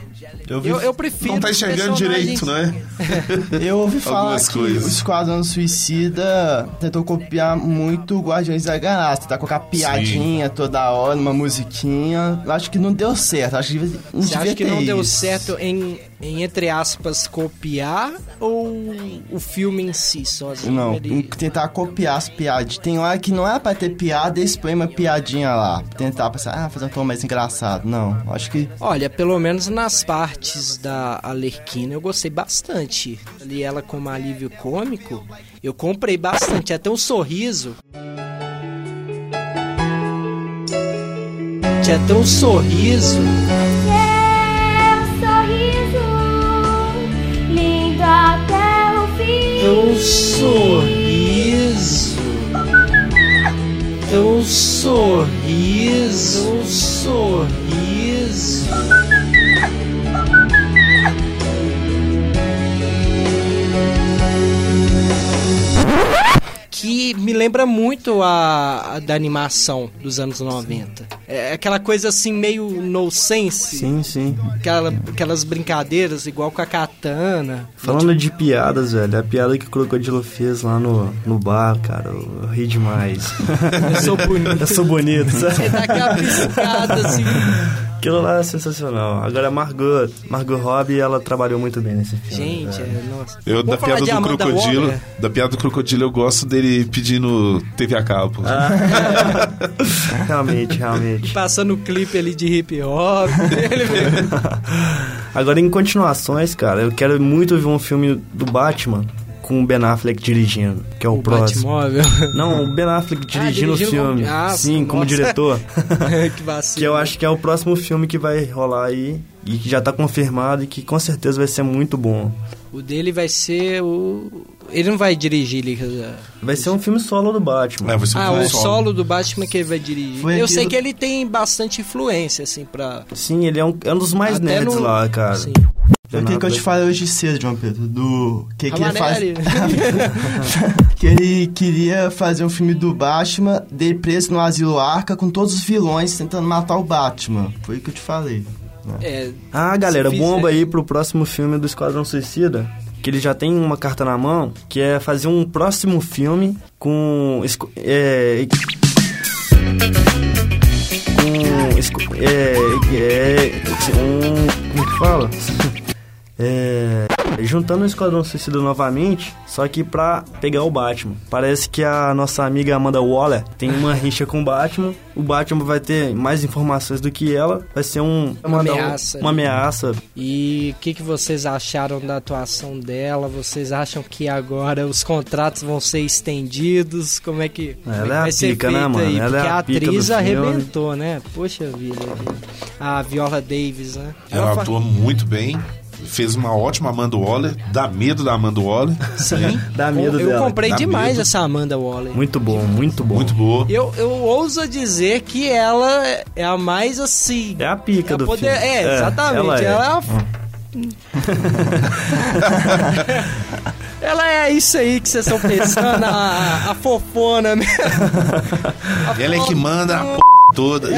Vi- Eu- eu prefiro Não tá enxergando direito, né? Eu ouvi falar que coisas. o Esquadrão Suicida tentou copiar muito o Guardiões da Galáxia, tá com a piadinha toda hora, uma musiquinha. Eu acho que não deu certo, acho que não Você acha que não deu isso. certo em, em, entre aspas, copiar ou o filme em si sozinho? Não, ele- tentar copiar as piadas. Tem hora que não é pra ter piada, eles põem uma piadinha lá. Tentar pensar, ah, fazer um tom mais engraçado. Não, acho que Olha, pelo menos nas partes da Alerquina eu gostei bastante. Ali ela como alívio cômico, eu comprei bastante, até um sorriso. Tinha até um sorriso. Seu sorriso, lindo até o fim. Um sorriso. Um sorriso. Que me lembra muito a, a da animação dos anos 90. É aquela coisa assim meio no sense. Sim, sim. Aquela, aquelas brincadeiras igual com a katana. Falando de piadas, velho, a piada que o Crocodilo fez lá no, no bar, cara, eu, ri demais. Eu sou bonito. eu sou bonito, sabe? Você dá aquela piscada assim. Aquilo lá é sensacional. Agora a Margot, Margot Robbie, ela trabalhou muito bem nesse filme. Gente, velho. é, nossa. Eu, da Vamos piada do crocodilo, da piada do crocodilo, eu gosto dele pedindo TV a cabo. realmente, realmente. Passando o clipe ali de hip hop. Agora em continuações, cara, eu quero muito ver um filme do Batman com o Ben Affleck dirigindo, que é o, O próximo. Batmóvel. Não, o Ben Affleck dirigindo o dirigindo filme. como- Ah, Sim, como nossa. diretor. que vacilo. que eu acho que é o próximo filme que vai rolar aí e que já tá confirmado e que com certeza vai ser muito bom. O dele vai ser o. Ele não vai dirigir ele. Vai ser um filme solo do Batman. É, vai ser um Ah, filme o solo do Batman que ele vai dirigir. Foi eu sei que ele tem bastante influência, assim, pra. Sim, ele é um, é um dos mais Até nerds no- lá, cara. Sim. Foi aquilo que eu te falei hoje cedo, João Pedro, do que, que ele faz. Que ele queria fazer um filme do Batman, dele preso no asilo Arca com todos os vilões tentando matar o Batman. Foi o que eu te falei. É, Ah, galera, Se bomba fizer- aí pro próximo filme do Esquadrão Suicida. Que ele já tem uma carta na mão, que é fazer um próximo filme com. É, com. esco- É, é, um. Como que fala? É, juntando o Esquadrão Suicida novamente, só que pra pegar o Batman. Parece que a nossa amiga Amanda Waller tem uma rixa com o Batman. O Batman vai ter mais informações do que ela. Vai ser um, Uma mandar um- ameaça. Uma ameaça. E o que, que vocês acharam da atuação dela? Vocês acham que agora os contratos vão ser estendidos? Como é que, como é que Ela é a vai ser pica, né, mano? aí? Ela é Porque a a pica do atriz filme. arrebentou, né? Poxa vida. A Viola Davis, né? Ela fa- atua muito bem. Fez uma ótima Amanda Waller. Dá medo da Amanda Waller. Sim. Dá medo eu dela. comprei Dá demais medo. essa Amanda Waller. Muito bom, muito bom. Muito boa. Eu, eu ouso dizer que ela é a mais assim. É a pica a do poder- filme. É, exatamente. ela é. Ela é a Ela é isso aí que vocês estão pensando, a, a fofona mesmo. A Ela é que manda a p toda. É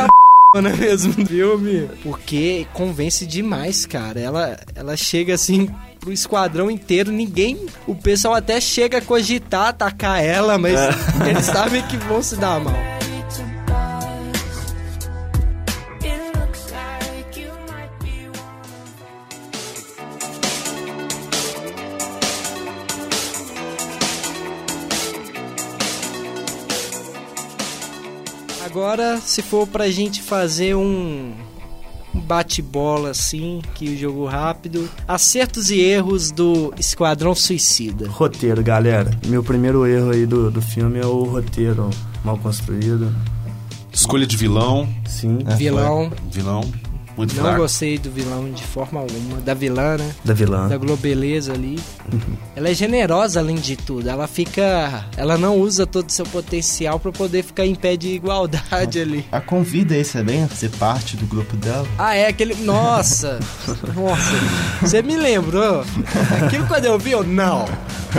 a fofona mesmo do filme. Porque convence demais, cara. Ela, ela chega assim pro esquadrão inteiro, ninguém. O pessoal até chega a cogitar atacar ela, mas eles sabem que vão se dar mal. Agora, se for pra gente fazer um um bate-bola assim, que o jogo rápido, acertos e erros do Esquadrão Suicida. Roteiro, galera. Meu primeiro erro aí do, do filme é o roteiro mal construído. Escolha de vilão. Sim. Vilão. Vilão. Muito Não fraco. gostei do vilão de forma alguma. Da vilã, né? Da vilã. Da Globeleza ali. Ela é generosa além de tudo. Ela fica. Ela não usa todo o seu potencial pra poder ficar em pé de igualdade ali. A convida aí, também a fazer parte do grupo dela. Ah, é aquele. Nossa! Nossa! Você me lembrou? Aquilo quando eu vi, eu. Não!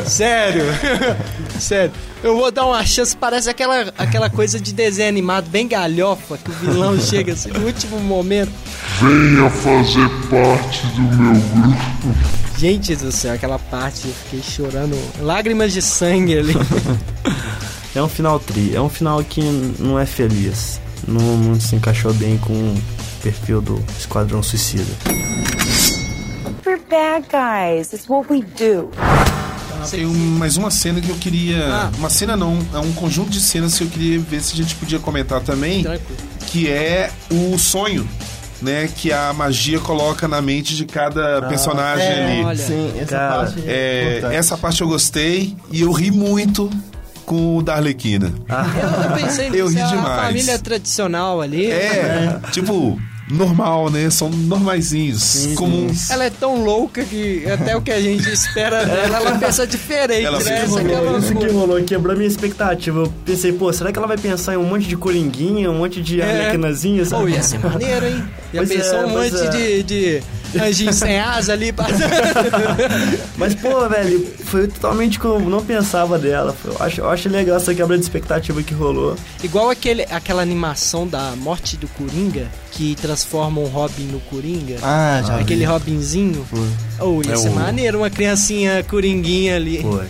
Sério! Sério! Eu vou dar uma chance, parece aquela, aquela coisa de desenho animado bem galhofa, que o vilão chega assim no último momento. Venha fazer parte do meu grupo. Gente do céu, aquela parte eu fiquei chorando, lágrimas de sangue ali. É um final tri, é um final que não é feliz. Não, não se encaixou bem com o perfil do Esquadrão Suicida. We're bad guys. It's what we do. Tem um- mais uma cena que eu queria. Ah. Uma cena não, é um conjunto de cenas que eu queria ver se a gente podia comentar também. Tranquilo. Que é o sonho. Né, que a magia coloca na mente de cada personagem é, ali. olha. Sim, essa Cara, parte É, importante. essa parte eu gostei e eu ri muito com o da Arlequina. Eu pensei Eu ri é a demais. família tradicional ali. É, tipo, normal, né? São normaizinhos, comuns. Ela é tão louca que até o que a gente espera dela, ela pensa diferente, Ela né? Essa que é Isso que rolou quebrou minha expectativa. Eu pensei, pô, será que ela vai pensar em um monte de coringuinha, um monte de É. arlequinazinha, Pô, ia ser maneiro, hein? Já Pois pensou é, um monte é. de, de anjinho sem asa ali passando. Mas, pô, velho, foi totalmente como eu não pensava dela. Eu acho, eu acho legal essa quebra de expectativa que rolou. Igual aquele, aquela animação da morte do Coringa, que transforma um Robin no Coringa. Ah, já Aquele vi. Robinzinho. Oh, ia É ser o- maneiro, uma criancinha coringuinha ali. Poxa.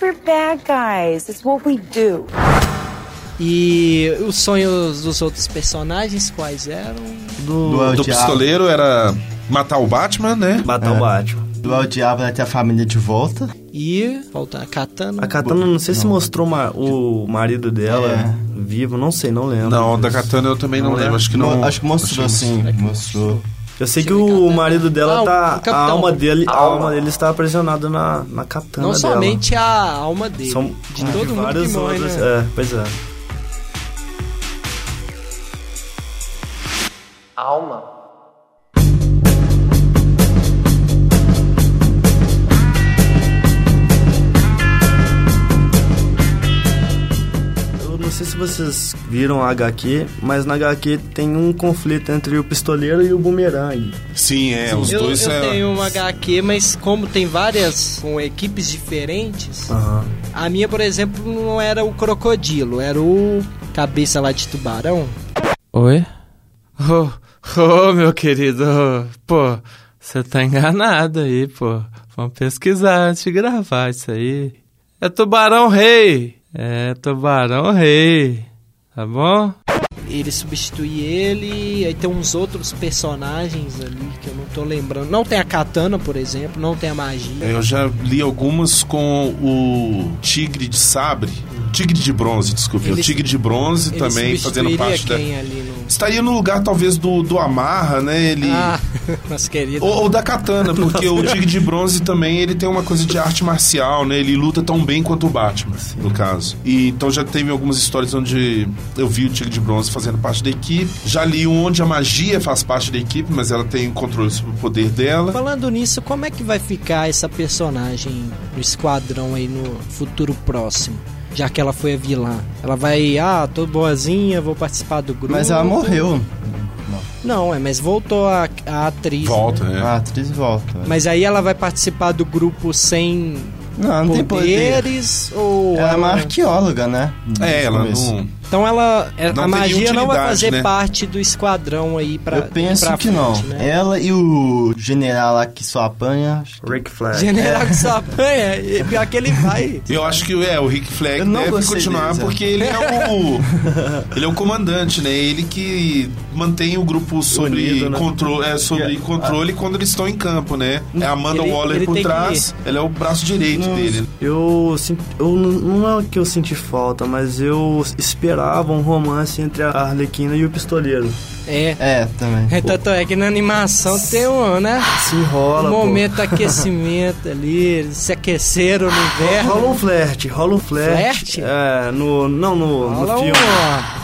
We're bad guys. It's what we do. E os sonhos dos outros personagens, quais eram? Do, Do Do pistoleiro era matar o Batman, né? matar o Batman. Do El Diabo ter a família de volta. E falta a Katana. A Katana, não sei se mostrou ma- o marido dela É. vivo, não sei, não lembro. Não, da. Katana eu também não, Não lembro. Acho que não. Acho que mostrou sim, mostrou. Eu sei que o marido dela Ah, tá. capitão. a alma dele, a alma dele está aprisionada na, na katana Não dela. somente a alma dele, São de todo mundo que vários morre, outros. né? É, pois é. Alma. Eu não sei se vocês viram a HQ, mas na HQ tem um conflito entre o pistoleiro e o bumerangue. Sim, é. Os Eu, dois eu é. tenho uma HQ, mas como tem várias com equipes diferentes, Aham. a minha, por exemplo, não era o crocodilo, era o cabeça lá de tubarão. Oi? Ô, ô, meu querido, pô, você tá enganado aí, pô. Vamos pesquisar antes de gravar isso aí. É Tubarão Rei. É Tubarão Rei. Tá bom? Ele substitui ele, aí tem uns outros personagens ali que eu não tô lembrando. Não tem a katana, por exemplo, não tem a magia. Eu já li algumas com o Tigre de Sabre. Tigre de Bronze, desculpe. Ele- o Tigre de Bronze também fazendo parte da. no... Estaria no lugar, talvez, do, do Amarra, né? Ele. Ah, nossa querida. Ou, ou da Katana, porque o Tigre de Bronze também ele tem uma coisa de arte marcial, né? Ele luta tão bem quanto o Batman, no caso. E então já teve algumas histórias onde eu vi o Tigre de Bronze fazendo parte da equipe. Já li onde a magia faz parte da equipe, mas ela tem controle sobre o poder dela. Falando nisso, como é que vai ficar essa personagem no esquadrão aí no futuro próximo? Já que ela foi a vilã. Ela vai, ah, tô boazinha, vou participar do grupo. Mas ela morreu. Não, é, mas voltou a, a atriz. Volta, né? A atriz volta. Mas aí ela vai participar do grupo sem Não, não tem poder. poderes ou Ela é uma arqueóloga, né? É, ela não. Então ela é- Não a magia não vai fazer né? parte do esquadrão aí pra Eu penso pra que frente, não. né? Ela e o general lá que só apanha. que- Rick Flag. General que só apanha, e pior que ele vai. Eu acho que é, o Rick Flag Eu não deve continuar deles, é. porque ele é o. ele é o comandante, né? Ele que mantém o grupo sobre Unido, né? controle, é, sobre controle quando eles estão em campo, né? É a Amanda Ele- Waller ele por trás, ela é o braço direito dele. Eu, eu não- não é que eu senti falta, mas eu esperava um romance entre a Arlequina e o pistoleiro. É. É, também. É, tanto é que na animação tem um, né? Se enrola, Um pô. momento de aquecimento ali, eles se aqueceram no inverno. Rola um flerte, rola um flerte. Flerte? É, no. Não, no, no Rola um- filme.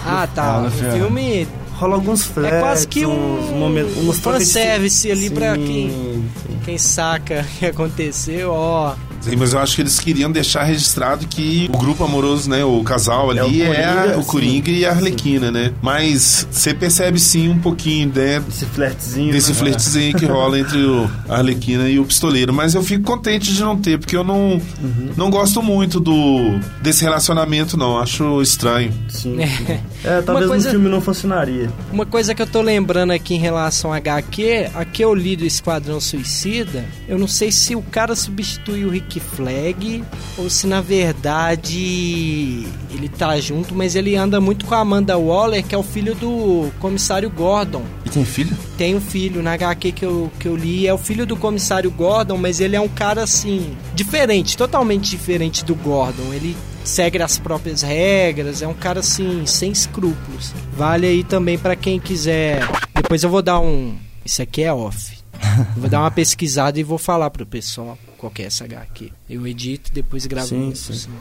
Ah, tá. Ah, no no filme. Filme Rola alguns flertes. é quase que uns um, momentos, um umas trocas de- fanservice ali pra Sim, quem, sim. quem saca o que aconteceu, ó. Sim, mas eu acho que eles queriam deixar registrado que o grupo amoroso, né, o casal ali É o é, Coringa, o Coringa e a Arlequina, né? Mas você percebe sim um pouquinho, né, Esse flertezinho. desse né? flertezinho que rola entre o a Arlequina e o pistoleiro. Mas eu fico contente de não ter, porque eu não, Uhum. não gosto muito do desse relacionamento, não. Acho estranho. Sim. É. É, talvez coisa- no filme não funcionaria. Uma coisa que eu tô lembrando aqui em relação a HQ, a que eu li do Esquadrão Suicida, eu não sei se o cara substitui o Rick Flag ou se na verdade ele tá junto, mas ele anda muito com a Amanda Waller, que é o filho do comissário Gordon. E tem filho? Tem um filho na HQ que eu, que eu li, é o filho do comissário Gordon, mas ele é um cara assim, diferente, totalmente diferente do Gordon. Ele segue as próprias regras, é um cara assim, sem escrúpulos. Vale aí também pra quem quiser. Depois eu vou dar um. Isso aqui é off. Vou dar uma pesquisada e vou falar pro pessoal qual que é essa HQ. Eu edito e depois gravo Sim, sim. cima.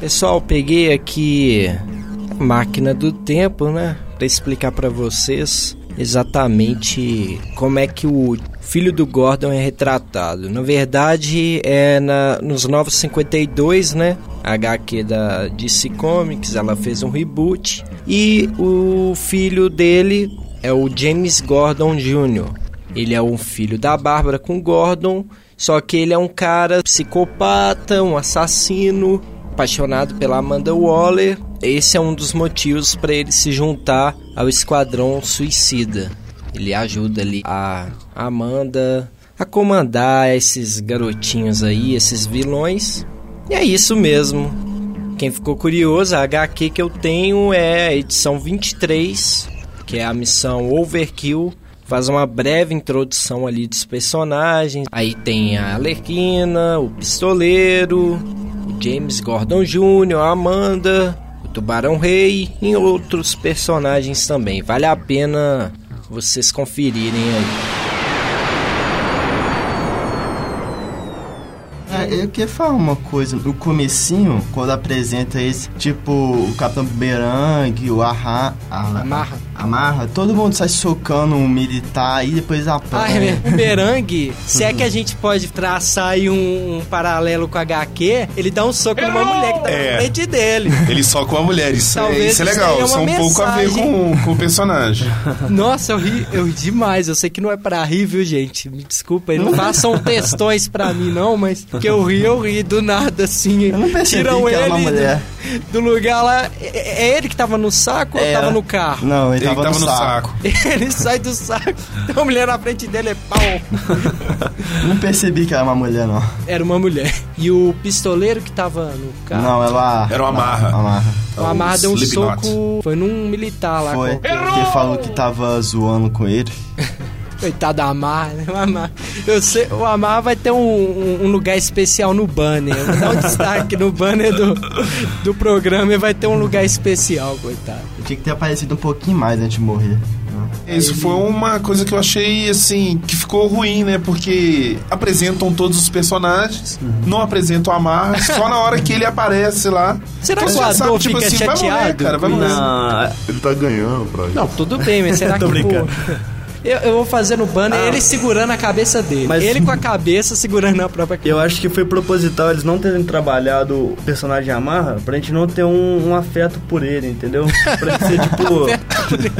Pessoal, peguei aqui a máquina do tempo, né, Pra explicar pra vocês exatamente como é que o filho do Gordon é retratado. Na verdade, é na, nos Novos 52, né? A HQ da DC Comics, ela fez um reboot e o filho dele é o James Gordon Jr. Ele é um filho da Bárbara com Gordon, só que ele é um cara psicopata, um assassino, apaixonado pela Amanda Waller. Esse é um dos motivos para ele se juntar ao Esquadrão Suicida. Ele ajuda ali a Amanda a comandar esses garotinhos aí, esses vilões. E é isso mesmo. Quem ficou curioso, a HQ que eu tenho é a edição 23, que é a missão Overkill. Faz uma breve introdução ali dos personagens. Aí tem a Alerquina, o Pistoleiro, o James Gordon Jr., a Amanda, o Tubarão Rei e outros personagens também. Vale a pena vocês conferirem aí. É, eu queria falar uma coisa. No comecinho, quando apresenta esse, tipo, o Capitão Bumerangue, o Arra... Amarra. Amarra, todo mundo sai socando um militar e depois Ah, apanha. é, o Merangue, se é que a gente pode traçar aí um, um paralelo com a HQ, ele dá um soco numa mulher que tá É. na frente dele. Ele só com a mulher, isso, é, Talvez isso é isso legal. é Isso é uma um pouco a ver com, com o personagem. Nossa, eu ri, eu ri demais. Eu sei que não é pra rir, viu, gente? Me desculpa, não façam textões pra mim, não, mas que eu ri, eu ri do nada, assim. Eu não percebi Tiram que era ele uma mulher. Do, do lugar lá. É, é ele que tava no saco ou É. tava no carro? Não, ele, Ele tava, tava no, no saco. saco. Ele sai do saco, tem uma mulher na frente dele, é pau. Não percebi que era uma mulher, não. Era uma mulher. E o pistoleiro que tava no carro. Não, ela... Era o Amarra. Amarra. O Amarra deu um soco. Foi num militar lá. Foi. Porque falou que tava zoando com ele. Coitado da Amar, né? O Amar. Eu sei, o Amar vai ter um, um- um lugar especial no banner. Eu vou dar um destaque no banner do, do programa e vai ter um lugar especial, coitado. Eu tinha que ter aparecido um pouquinho mais antes de morrer. Isso foi uma coisa que eu achei, assim, que ficou ruim, né? Porque apresentam todos os personagens, não apresentam a Marra, só na hora que ele aparece lá. Será Então que o você já ator sabe, tipo fica assim, vai morrer, chateado? cara, vai morrer. Não, Ele tá ganhando pra Não, tudo bem, mas será que Tô brincando. pô, eu, eu vou fazer no banner ele segurando a cabeça dele. Mas- Ele com a cabeça segurando a própria Eu acho que foi proposital eles não terem trabalhado o personagem Amarra pra gente não ter um, um afeto por ele, entendeu? Pra ele ser tipo.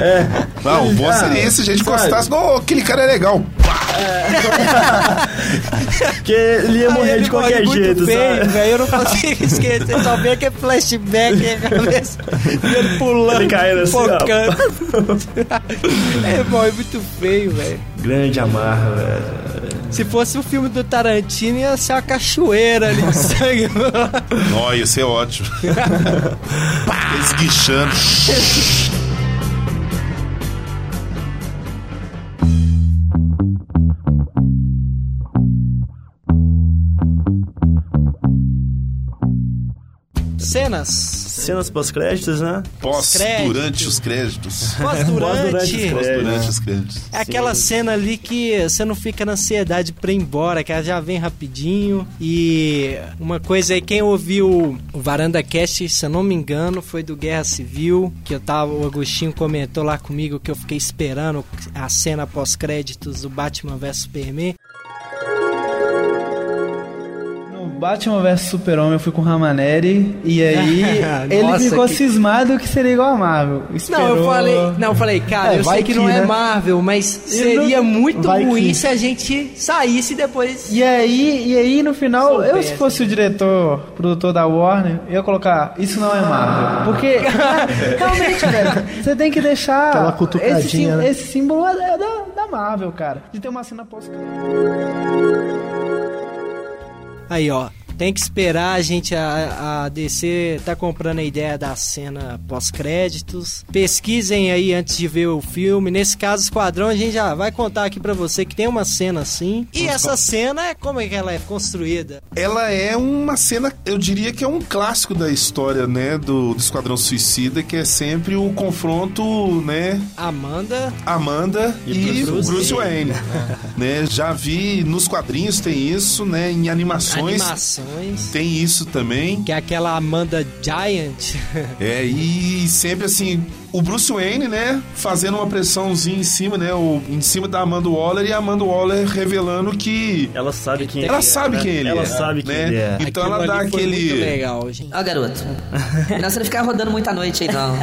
é. Não, o bom Ah, seria esse, a gente sabe? gostasse. Não, aquele cara é legal. Porque ele ia morrer ele de qualquer morre jeito, sabe? velho. Eu não consigo esquecer. Só vê aquele flashback na cabeça. e ele pulando, Ele caindo assim, é, morre muito feio, velho. Grande Amarra, velho. Se fosse o filme do Tarantino, ia ser uma cachoeira ali de sangue. Ia ser ótimo. Esguichando. Cenas? Cenas pós-créditos, né? Pós, Crédito. durante os créditos. Pós-durante. Pós-durante os Durante os créditos. É aquela cena ali que você não fica na ansiedade pra ir embora, que ela já vem rapidinho. E uma coisa aí, quem ouviu o Varanda Cast, se eu não me engano, foi do Guerra Civil, que eu tava, o Agostinho comentou lá comigo que eu fiquei esperando a cena pós-créditos do Batman vs Superman. Batman vs Super-Homem eu fui com o Ramaneri e aí ele Nossa, ficou que- cismado que seria igual a Marvel. Não, Esperou... eu falei, não, eu falei, cara, É, eu vai sei que, que, não é né? Marvel, mas seria não- muito vai ruim que. se a gente saísse depois. E aí, e aí no final, eu se fosse o diretor, produtor da Warner, eu ia colocar, isso não é Marvel. Porque, realmente, velho, você tem que deixar Aquela cutucadinha, esse, sim- né? esse símbolo é da, da Marvel, cara. De ter uma cena pós Aí, ó. Tem que esperar a gente, a, a DC tá comprando a ideia da cena pós-créditos. Pesquisem aí antes de ver o filme. Nesse caso, Esquadrão, a gente já vai contar aqui pra você que tem uma cena assim. E essa cena, é como é que ela é construída? Ela é uma cena, eu diria que é um clássico da história, né, do, do Esquadrão Suicida, que é sempre o confronto, né, Amanda Amanda e, Bruce Bruce, Wayne. Wayne, né? Já vi nos quadrinhos tem isso, né, em animações, Animações. Tem isso também. Que é aquela Amanda Giant. É, e sempre assim, o Bruce Wayne, né, fazendo uma pressãozinha em cima, né, o, em cima da Amanda Waller e a Amanda Waller revelando que Ela sabe quem ela ele é, sabe né? quem ele Ela é. sabe quem né? ele é. Então Aquilo ela dá aquele Muito legal, gente. Ó, garoto. Melhor você não ficar rodando muita noite aí, não.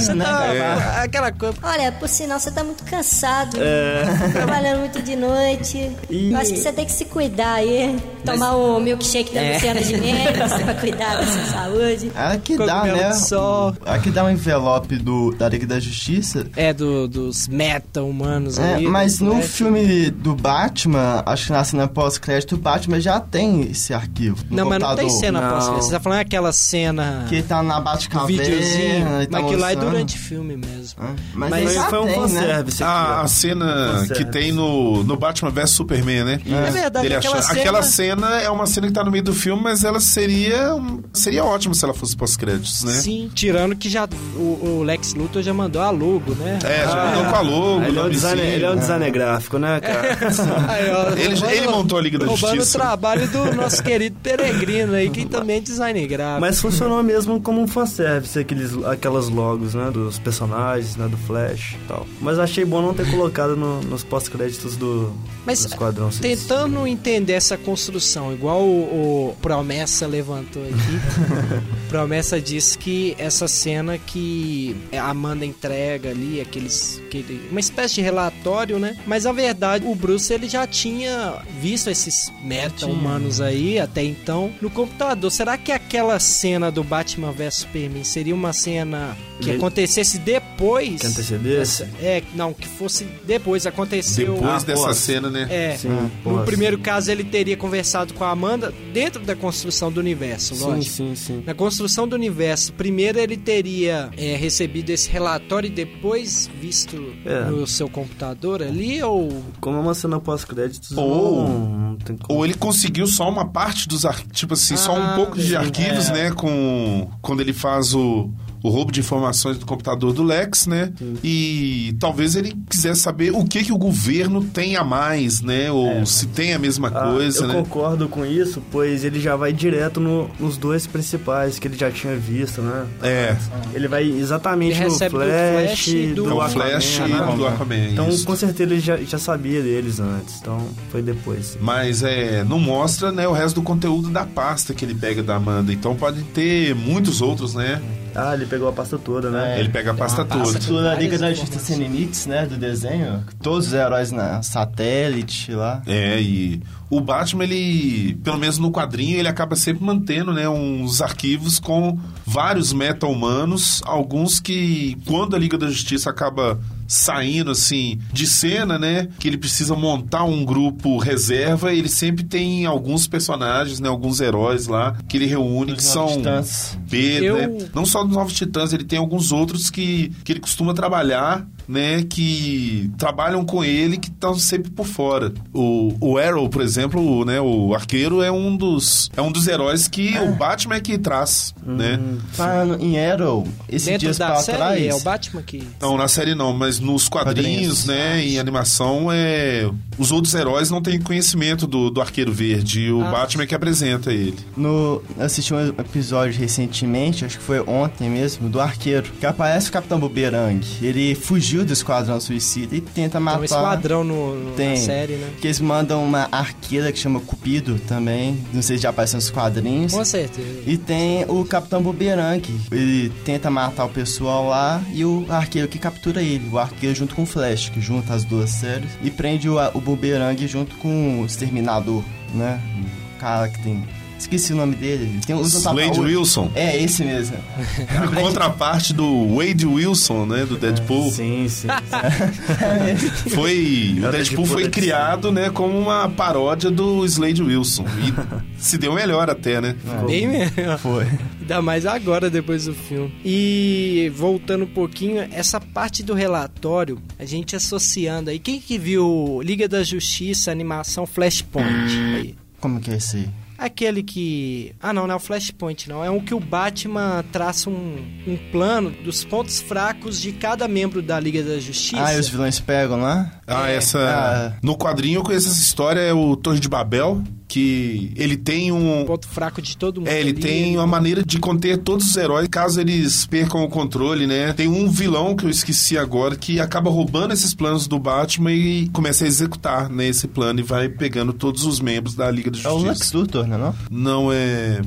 Você tá, É. Aquela coisa. Olha, por sinal, você tá muito cansado. É. Trabalhando muito de noite. E- Eu acho que você tem que se cuidar aí. Tomar um milkshake da É. Luciana Gimenez pra cuidar da sua saúde. É que dá, Cogumelo né? de sol. É que dá um envelope do, da Liga da Justiça. É do, dos meta-humanos É, ali. mas no filme do Batman, acho que na cena pós-crédito, o Batman já tem esse arquivo. Não, mas não tem cena Não. pós Você tá falando aquela cena Que ele tá na Batcaverna videozinho. tá Mas aquilo lá é durante o filme mesmo. Hã? Mas, Mas Foi, já foi um né? fanservice a, ó. a cena Fanservice. que tem no, no Batman vs Superman, né? É verdade, Dele aquela achando- cena- aquela cena é uma cena que tá no meio do filme, mas ela seria seria ótima se ela fosse pós-créditos, né? Sim, tirando que já o, o Lex Luthor já mandou a logo, né? É, já mandou com a logo, Ele é, um designer, ele é um designer gráfico, né, cara? Aí, ó, Ele- roubando- ele montou a Liga da roubando Justiça. o trabalho do nosso querido Peregrino aí, que também é design gráfico. Mas funcionou mesmo como um fanservice, aqueles, aquelas logos, né, dos personagens, né, do Flash e tal. Mas achei bom não ter colocado no- nos pós-créditos do, Mas do Esquadrão tentando entender essa construção, igual o, o Promessa levantou aqui. Promessa diz que essa cena que a Amanda entrega ali, aqueles, aquele, uma espécie de relatório, né? Mas a verdade, o Bruce ele já tinha visto esses meta-humanos aí até então no computador. Será que aquela cena do Batman vs Superman seria uma cena que acontecesse depois? Que antecedesse? É, não, que fosse depois, aconteceu. Depois Ah, dessa cena, né? É, Sim, no primeiro caso ele teria conversado com a Amanda dentro da construção do universo, Sim, lógico. sim, sim. Na construção do universo, primeiro ele teria é, recebido esse relatório e depois visto É. no seu computador ali, ou... Como é uma cena pós-créditos, Ou- não, não tem como. Ou ele conseguiu só uma parte dos arquivos, tipo assim, só Ah, um pouco de sim, arquivos, é. né? Com quando ele faz o, o roubo de informações do computador do Lex, né? E talvez ele quisesse saber o que que o governo tem a mais, né? Ou se tem a mesma Ah, coisa, eu né? concordo com isso, pois ele já vai direto no- nos dois principais que ele já tinha visto, né? É, Ele vai exatamente Ele no recebe do Flash, Flash e do- do, do Aquaman, Flash né? e do Aquaman. Então, isso. com certeza, ele já, já sabia deles antes. Então, foi depois. Mas é, não mostra né, o resto do conteúdo da pasta que ele pega da Amanda. Então pode ter muitos outros, né? Ah, ele pegou a pasta toda, né? É, ele pega a pasta toda. Tudo da Liga da Justiça Sem Limites, né? Do desenho. Todos os heróis na satélite lá. É, e o Batman, ele, pelo menos no quadrinho, ele acaba sempre mantendo, né, uns arquivos com vários meta-humanos, alguns que, quando a Liga da Justiça acaba saindo, assim, de cena, né, que ele precisa montar um grupo reserva, ele sempre tem alguns personagens, né, alguns heróis lá, que ele reúne, que Os são Novos Titãs. B, Eu- né, não só dos Novos Titãs, ele tem alguns outros que, que ele costuma trabalhar né, que trabalham com ele, que estão sempre por fora. O, o Arrow, por exemplo, o, né, o arqueiro é um dos é um dos heróis que o Batman é que traz, né? Falando em Arrow, esses Dentro dias da série trás... é o Batman que... Não, na série não, mas nos quadrinhos, Quadrinhos. né, em animação, é... os outros heróis não têm conhecimento do, do Arqueiro Verde, e o Ah. Batman é que apresenta ele. No, eu assisti um episódio recentemente, acho que foi ontem mesmo, do Arqueiro, que aparece o Capitão Boomerang. Ele fugiu do Esquadrão Suicida e tenta Tem matar... um esquadrão no, no- Tem. na série, né? Que eles mandam uma arqueira que chama Cupido também. Não sei se já apareceu nos quadrinhos. Com certeza. E tem o Capitão Boomerang. Ele tenta matar o pessoal lá e o arqueiro que captura ele. O arqueiro junto com o Flash, que junta as duas séries. E prende o, o Boomerang junto com o Exterminador, né? O cara que tem... Esqueci o nome dele. Ele Tem, um Slade Wilson. É, esse mesmo. A contraparte do Wade Wilson, né, do Deadpool. Sim, sim. Foi, o Deadpool de foi poder. criado, né, como uma paródia do Slade Wilson. E se deu melhor até, né? Bem mesmo. Foi. Ainda mais agora, depois do filme. E voltando um pouquinho, essa parte do relatório, a gente associando aí. Quem que viu Liga da Justiça, animação Flashpoint? Aí. Como que é esse aí? Aquele que. Ah, não, não é o Flashpoint, não. É um que o Batman traça um, um plano dos pontos fracos de cada membro da Liga da Justiça. Ah, e os vilões pegam lá? Ah, essa. Ah. No quadrinho eu conheço essa história, é o Torre de Babel, que ele tem um. ponto fraco de todo mundo. É, ele ali. tem uma maneira de conter todos os heróis caso eles percam o controle, né? Tem um vilão que eu esqueci agora que acaba roubando esses planos do Batman e começa a executar né, esse plano e vai pegando todos os membros da Liga da É o Justiça. Lex Luthor, não é não? Não é.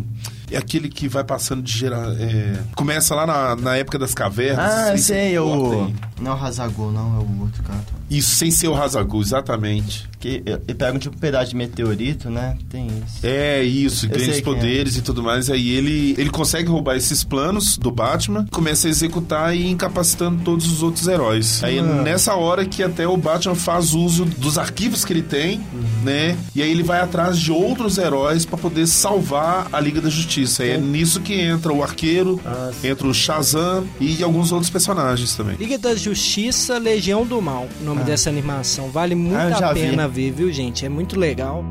É aquele que vai passando de gerar. é, Começa lá na, na época das cavernas. Ah, eu e sei, é o... corta Não é o Razagol, não, é o outro cara. E- Isso sem ser o Razagul, exatamente. Que ele pega um tipo um pedaço de meteorito, né? Tem isso. É isso, Eu grandes é. poderes e tudo mais. Aí ele, ele consegue roubar esses planos do Batman, começa a executar e incapacitando todos os outros heróis. Aí é Ah. nessa hora que até o Batman faz uso dos arquivos que ele tem, Uhum. né? E aí ele vai atrás de outros heróis pra poder salvar a Liga da Justiça. Aí é nisso que entra o Arqueiro, Ah, entra o Shazam e alguns outros personagens também. Liga da Justiça, Legião do Mal, o nome dessa animação. Vale muito Ah, a vi. pena ver, viu, gente? É muito legal.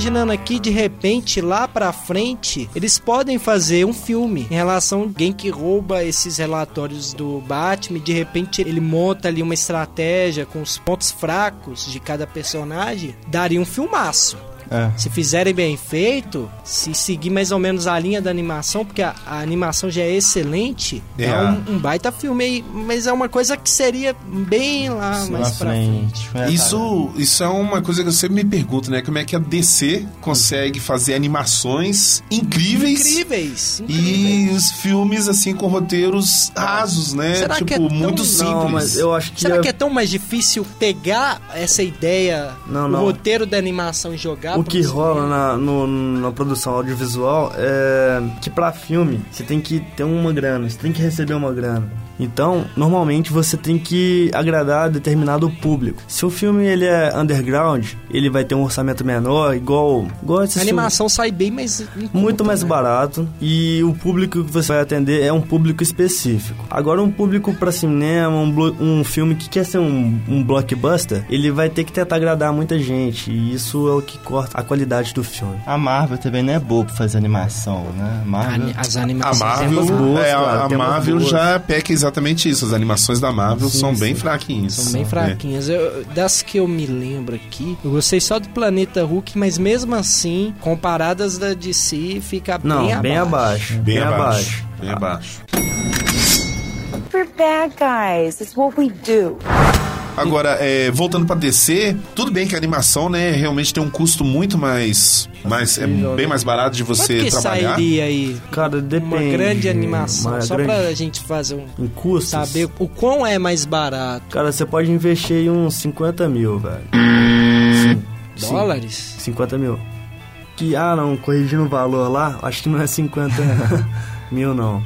Imaginando aqui, de repente, lá pra frente, eles podem fazer um filme em relação a alguém que rouba esses relatórios do Batman de repente ele monta ali uma estratégia com os pontos fracos de cada personagem, daria um filmaço. É. Se fizerem bem feito, se seguir mais ou menos a linha da animação, porque a, a animação já é excelente, é, É. um, um baita filme aí, mas é uma coisa que seria bem lá Na mais pra frente. frente. É, Isso, isso é uma coisa que eu sempre me pergunto, né? Como é que a DC consegue fazer animações incríveis Incríveis! e os filmes, assim, com roteiros rasos, né? Será tipo, que é tão- muito simples. Não, mas eu acho que... Será é- que é tão mais difícil pegar essa ideia, Não, o não. roteiro da animação e jogar O que rola na, no- na produção audiovisual é que pra filme você tem que ter uma grana, você tem que receber uma grana. Então, normalmente você tem que agradar determinado público. Se o filme ele é underground, ele vai ter um orçamento menor, igual, igual A animação sai bem mais... muito conta, mais né? barato e o público que você vai atender é um público específico. Agora, um público pra cinema, um, um filme que quer ser um, um blockbuster, ele vai ter que tentar agradar muita gente e isso é o que corta a qualidade do filme. A Marvel também não é boa pra fazer animação, né? Marvel... As A animações... Marvel, umas boas, é, a- cara, a Marvel boas. já peca exatamente isso. As animações da Marvel Sim, são bem sim. fraquinhas. São bem É. fraquinhas. Eu- das que eu me lembro aqui, eu gostei só do Planeta Hulk, mas mesmo assim, comparadas da DC, fica Não, bem, bem abaixo. abaixo. Bem abaixo. Bem abaixo. We're bad guys. It's what we do. Agora, é, voltando pra DC, tudo bem que a animação, né, realmente tem um custo muito mais. mais é bem mais barato de Quanto você que trabalhar. sairia aí Cara, depende. uma grande animação? uma só grande- pra gente fazer um... Em custos? Saber o quão é mais barato. Cara, você pode investir em uns 50 mil, velho. Sim. Dólares? 50 mil. Que, ah não, corrigindo o valor lá, acho que não é 50 mil não.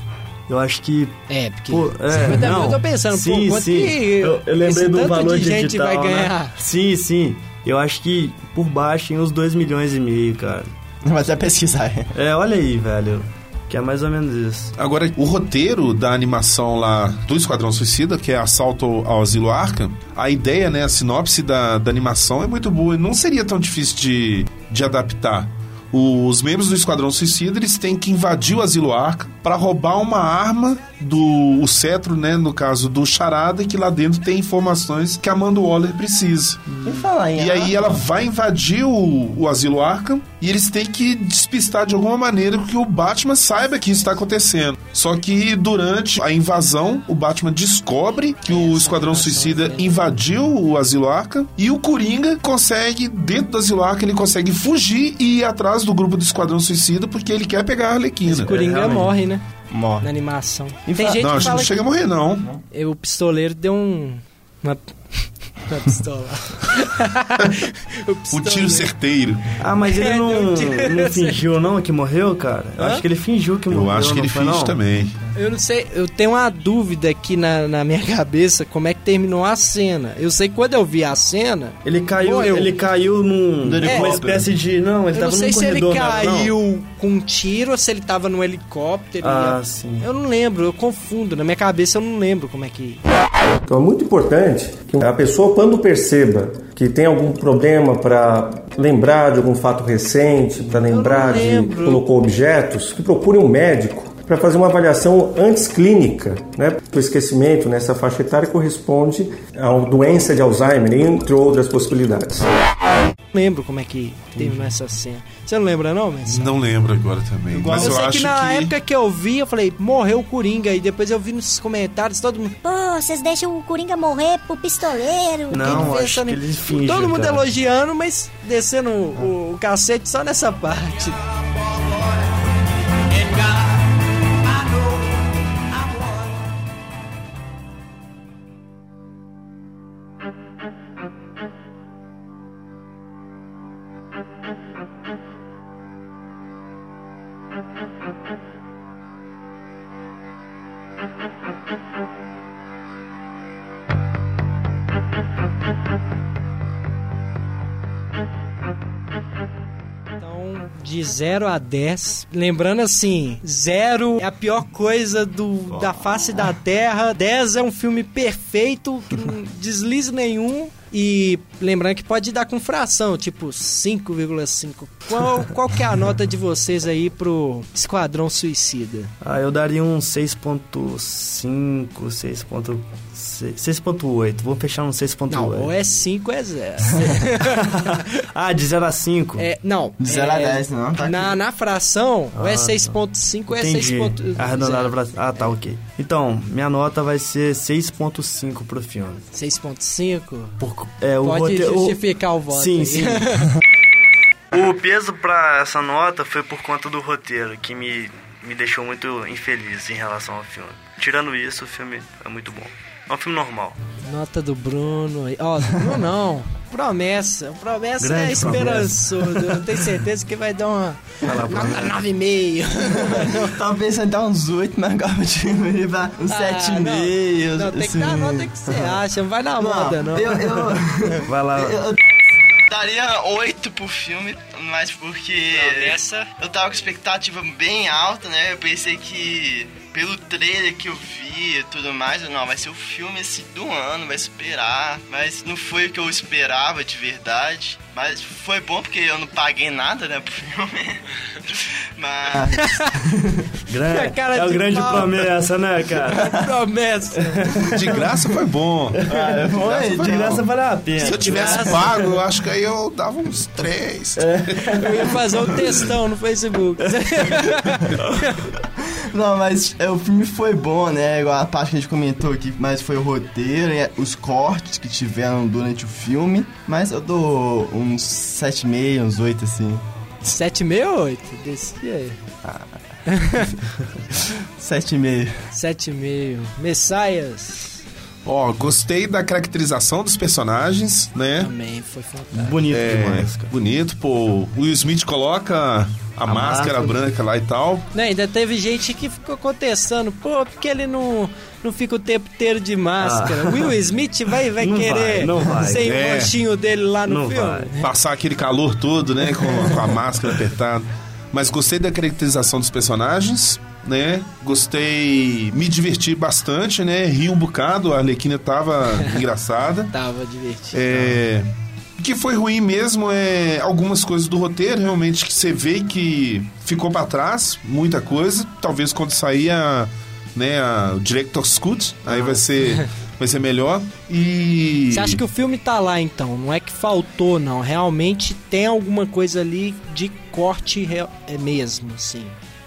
Eu acho que. É, porque. Pô, é, 50 mil não. eu tô pensando, sim, pô, quanto sim. que eu, eu lembrei do valor de gente digital, vai né? ganhar? Sim, sim. Eu acho que por baixo em uns 2 milhões e meio, cara. Mas é pesquisar. É, olha aí, velho. Que é mais ou menos isso. Agora, o roteiro da animação lá do Esquadrão Suicida, que é Assalto ao Asilo Arkham, a ideia, né, a sinopse da, da animação é muito boa e não seria tão difícil de, de adaptar. Os membros do Esquadrão Suicida, eles têm que invadir o Asilo Arkham para roubar uma arma do o cetro, né, no caso do Charada, que lá dentro tem informações que a Amanda Waller precisa. E E aí ela vai invadir o, o Asilo Arkham e eles têm que despistar de alguma maneira que o Batman saiba que isso está acontecendo. Só que durante a invasão, o Batman descobre que o Esquadrão Suicida invadiu o Asilo Arkham e o Coringa consegue, dentro do Asilo Arkham, ele consegue fugir e ir atrás do grupo do Esquadrão Suicida porque ele quer pegar a Arlequina. Coringa morre, né? Morre. Na animação. Tem gente Não, que que não chega a morrer, não. que o pistoleiro deu um... Uma, uma pistola. O tiro certeiro. Ah, mas ele É, não, um tiro. não fingiu não que morreu, cara? Eu Hã? acho que ele fingiu que Eu morreu. acho que ele foi, finge não? também. Eu não sei, eu tenho uma dúvida aqui na, na minha cabeça como é que terminou a cena. Eu sei que quando eu vi a cena, Ele caiu, Morreu. ele caiu num, numa helicóptero. espécie de... Não, ele eu tava não sei num se ele corredor. não caiu com um tiro ou se ele tava no helicóptero. Ah, sim. Eu não lembro, eu confundo. Na minha cabeça eu não lembro como é que. Então é muito importante que a pessoa, quando perceba que tem algum problema para lembrar de algum fato recente, para lembrar de colocou objetos, que procure um médico para fazer uma avaliação antes clínica, né? O esquecimento nessa faixa etária corresponde a uma doença de Alzheimer, entre outras possibilidades. Não lembro como é que terminou essa cena. Você não lembra, não, mas. Não lembro agora também. Mas eu, eu, sei acho que na que. época que eu vi, eu falei, morreu o Coringa. E depois eu vi nos comentários todo mundo. Pô, vocês deixam o Coringa morrer pro pistoleiro. Não, fez acho que ele finge, Todo mundo cara. elogiando, mas descendo o, o cacete só nessa parte. 0 a 10. Lembrando assim, 0 é a pior coisa do, da face da Terra. 10 é um filme perfeito, que não deslize nenhum. E lembrando que pode dar com fração, tipo 5,5. Qual, qual que é a nota de vocês aí pro Esquadrão Suicida? Ah, eu daria um 6.5, 6.6, 6.8. Vou fechar um 6.8. Não, ou é 5 ou é 0. Ah, de 0 a 5. É, não. De 0 a é, 10, não, tá na, na fração, ou é Ah, 6.5 ou é Entendi. 6.0. Arredondado pra... Ah, tá, ok. Então, minha nota vai ser 6.5 pro filme. 6.5? Por, é, o Pode roteiro- o- justificar o voto Sim, aí. sim. o peso pra essa nota foi por conta do roteiro, que me, me deixou muito infeliz em relação ao filme. Tirando isso, o filme é muito bom. É um filme normal. Nota do Bruno. Ó, Bruno não. Promessa. Promessa Grande é esperançoso. Eu tenho certeza que vai dar uma Vai nota 9,5. Tava pensando em dar uns 8, mas agora eu diminuir pra uns Ah, 7,5. Não, tem que dar a nota que você acha. Não vai na moda, não. Eu, eu, Vai lá. eu daria 8 pro filme, mas porque Promessa. eu tava com expectativa bem alta, né? Eu pensei que pelo trailer que eu vi e tudo mais, eu, não, vai ser o filme assim, do ano, vai superar. Mas não foi o que eu esperava de verdade. Mas foi bom porque eu não paguei nada, né, pro filme. Mas. Grande, cara é o de grande pau. promessa, né, cara? Promessa. De graça foi bom. Ah, foi, De graça valeu a pena. Se eu tivesse pago, eu acho que aí eu dava uns três. Eu ia fazer um textão no Facebook. Não, mas é, o filme foi bom, né? Igual a parte que a gente comentou aqui, mas foi o roteiro, os cortes que tiveram durante o filme. Mas eu dou uns 7,5, uns 8 assim. 7,68? Descia aí. 7,5. 7,5. Messias. Ó, gostei da caracterização dos personagens, né? Também foi fantástico. Bonito É, demais, cara. bonito, pô. O Will Smith coloca a, máscara máscara. branca lá e tal. Né, ainda teve gente que ficou contestando, pô, porque ele não, não fica o tempo inteiro de máscara. Ah. Will Smith vai, vai Não querer vai, não vai. sem o É. rostinho dele lá no Não filme. vai. Passar aquele calor todo, né? Com, com a máscara apertada. Mas gostei da caracterização dos personagens, né? Gostei, me diverti bastante, né? Ri um bocado, a Arlequina tava engraçada. Tava divertido. É, o que foi ruim mesmo é algumas coisas do roteiro, realmente, que você vê que ficou pra trás, muita coisa. Talvez quando sair a, né, a o Director's Cut, aí vai ser, vai ser melhor. E... Você acha que o filme tá lá então? Não é que faltou, não. Realmente tem alguma coisa ali de corte real- é mesmo, assim.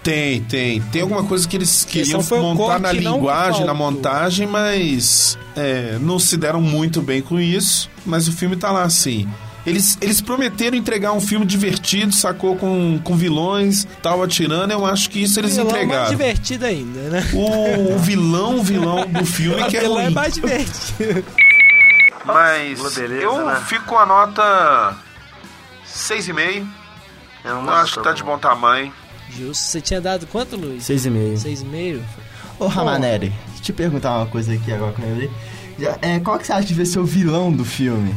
Tem, tem. Tem alguma coisa que eles queriam montar na linguagem, na montagem, mas é, não se deram muito bem com isso. Mas o filme tá lá assim. Eles, eles prometeram entregar um filme divertido, sacou? Com, com vilões, tal, atirando. Eu acho que isso eles Vilão é mais entregaram. divertido ainda, né? O, o vilão, o vilão do filme que é vilão é mais divertido. Mas beleza, eu né? fico com a nota 6,5. É Eu acho que tá de bom tamanho. Justo. Você tinha dado quanto, Luiz? Seis e meio. Seis e meio? Ô, Ramaneri, deixa eu te perguntar uma coisa aqui agora que eu lembrei. Já- É, qual que você acha que vai ser o vilão do filme?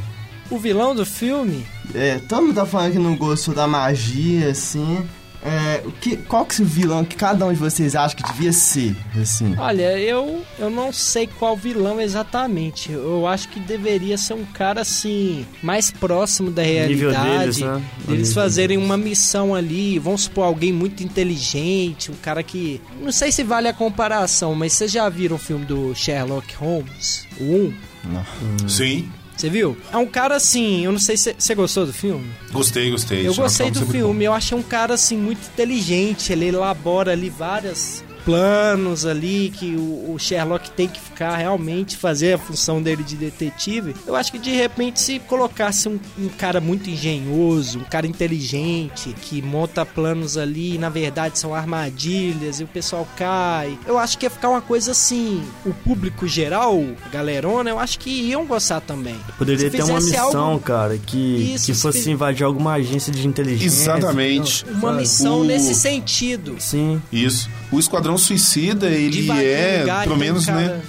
O vilão do filme? É, todo mundo tá falando que não gostou da magia, assim. É, o que, qual que é o vilão que cada um de vocês acha que devia ser, assim? Olha, eu, eu não sei qual vilão exatamente. Eu acho que deveria ser um cara assim, mais próximo da Nível realidade. deles, né? Deles nível fazerem uma missão ali. Vamos supor, alguém muito inteligente, um cara que. Não sei se vale a comparação, mas vocês já viram o filme do Sherlock Holmes? O 1? Não. Sim. Você viu? É um cara assim, eu não sei se você gostou do filme. Gostei, gostei. Eu gostei do filme, eu achei um cara assim muito inteligente, ele elabora ali vários planos ali que o, o Sherlock tem que ficar realmente fazer a função dele de detetive. Eu acho que de repente se colocasse um, um cara muito engenhoso, um cara inteligente que monta planos ali e na verdade são armadilhas e o pessoal cai. Eu acho que ia ficar uma coisa assim, o público geral, galerona, eu acho que iam gostar também. Poderia Se ter uma missão, algo- cara, que, Isso, que se fosse fiz- invadir alguma agência de inteligência. Exatamente. entendeu? Uma missão O- nesse sentido. Sim. Isso. O Esquadrão Suicida, ele é, pelo menos, cara, né?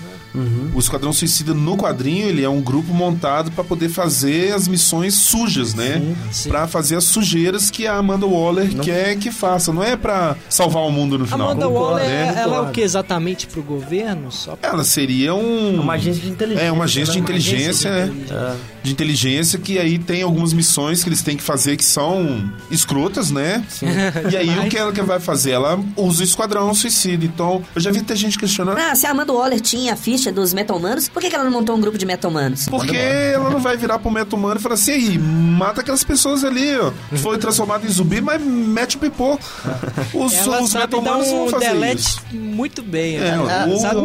O Esquadrão Suicida no quadrinho, ele é um grupo montado pra poder fazer as missões sujas, né? sim. Pra fazer as sujeiras que a Amanda Waller quer que faça. Não é pra salvar o mundo no final. Amanda Waller, né? ela é o que exatamente pro governo? Só pra... Ela seria um... Uma agência de inteligência. É, uma agência de Uma agência de inteligência, né? inteligência. De inteligência que aí tem algumas missões que eles têm que fazer que são escrotas, né? E aí o que ela que vai fazer? Ela usa o Esquadrão Suicida. Então, eu já vi ter gente questionando. Ah, se a Amanda Waller tinha a ficha dos meta-humanos, por que, que ela não montou um grupo de meta-humanos? Porque ela não vai virar pro meta humano e falar assim, aí, mata aquelas pessoas ali, ó. Foi transformado em zumbi, mas mete o pipoco. Os, Ela os sabe meta dar humanos um vão fazer delete isso. muito bem. É, ela o- sabe o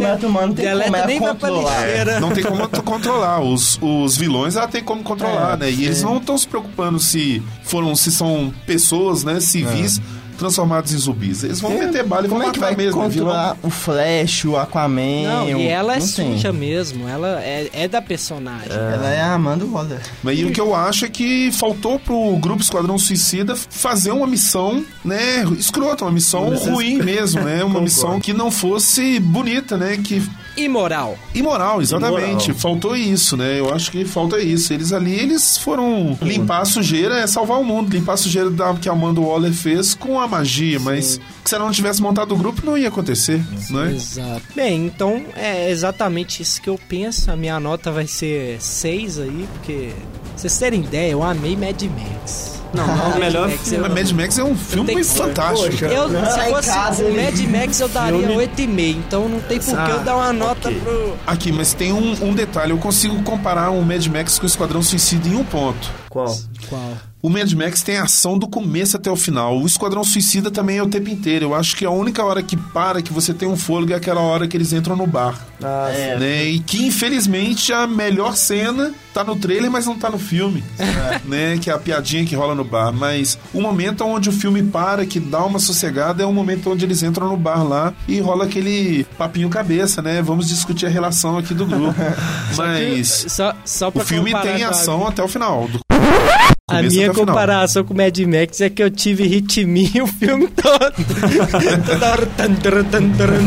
tem como é nem controlar. lixeira. Não tem como controlar. Os, os vilões ela tem como controlar, É, né? E eles sim. não estão se preocupando se foram, se são pessoas, né, civis transformados em zumbis. Eles vão meter bala e vão Como é que matar vai mesmo. é vilão. controlar o Flash, o Aquaman? Não, o- e ela é não tem. suja mesmo. Ela é, é da personagem. Ela é a Amanda Waller. Mas e o que eu acho é que faltou pro grupo Esquadrão Suicida fazer uma missão, né, escrota, uma missão ruim mesmo, né? Uma missão que não fosse bonita, né? Que Imoral. Imoral, exatamente. Imoral. Faltou isso, né? Eu acho que falta isso. Eles ali, eles foram limpar a sujeira, é salvar o mundo, limpar a sujeira da, que a Amanda Waller fez com a magia, mas se ela não tivesse montado o grupo, não ia acontecer, né? Exato. Bem, então é exatamente isso que eu penso. A minha nota vai ser 6 aí, porque. Pra vocês terem ideia, eu amei Mad Max. Não, não, o melhor Max, filme. Mas Mad Max é um filme fantástico. Poxa, Eu, se fosse casa, o ele- Mad Max, eu daria Filme- 8,5. Então não tem por que eu Ah, dar uma nota ok. pro. Aqui, mas tem um, um detalhe. Eu consigo comparar o Mad Max com o Esquadrão Suicida em um ponto. Qual? Qual? O Mad Max tem ação do começo até o final. O Esquadrão Suicida também é o tempo inteiro. Eu acho que a única hora que para, que você tem um fôlego, é aquela hora que eles entram no bar. Ah, É. Né? E que, infelizmente, a melhor cena tá no trailer, mas não tá no filme. né? Que é a piadinha que rola no bar. Mas o momento onde o filme para, que dá uma sossegada, é o momento onde eles entram no bar lá e rola aquele papinho cabeça, né? Vamos discutir a relação aqui do grupo. mas Só, só pra o filme tem ação até o final. Do A minha até o final. comparação com o Mad Max é que eu tive ritminho o filme todo. Toda hora. tan, taran, tan, taran.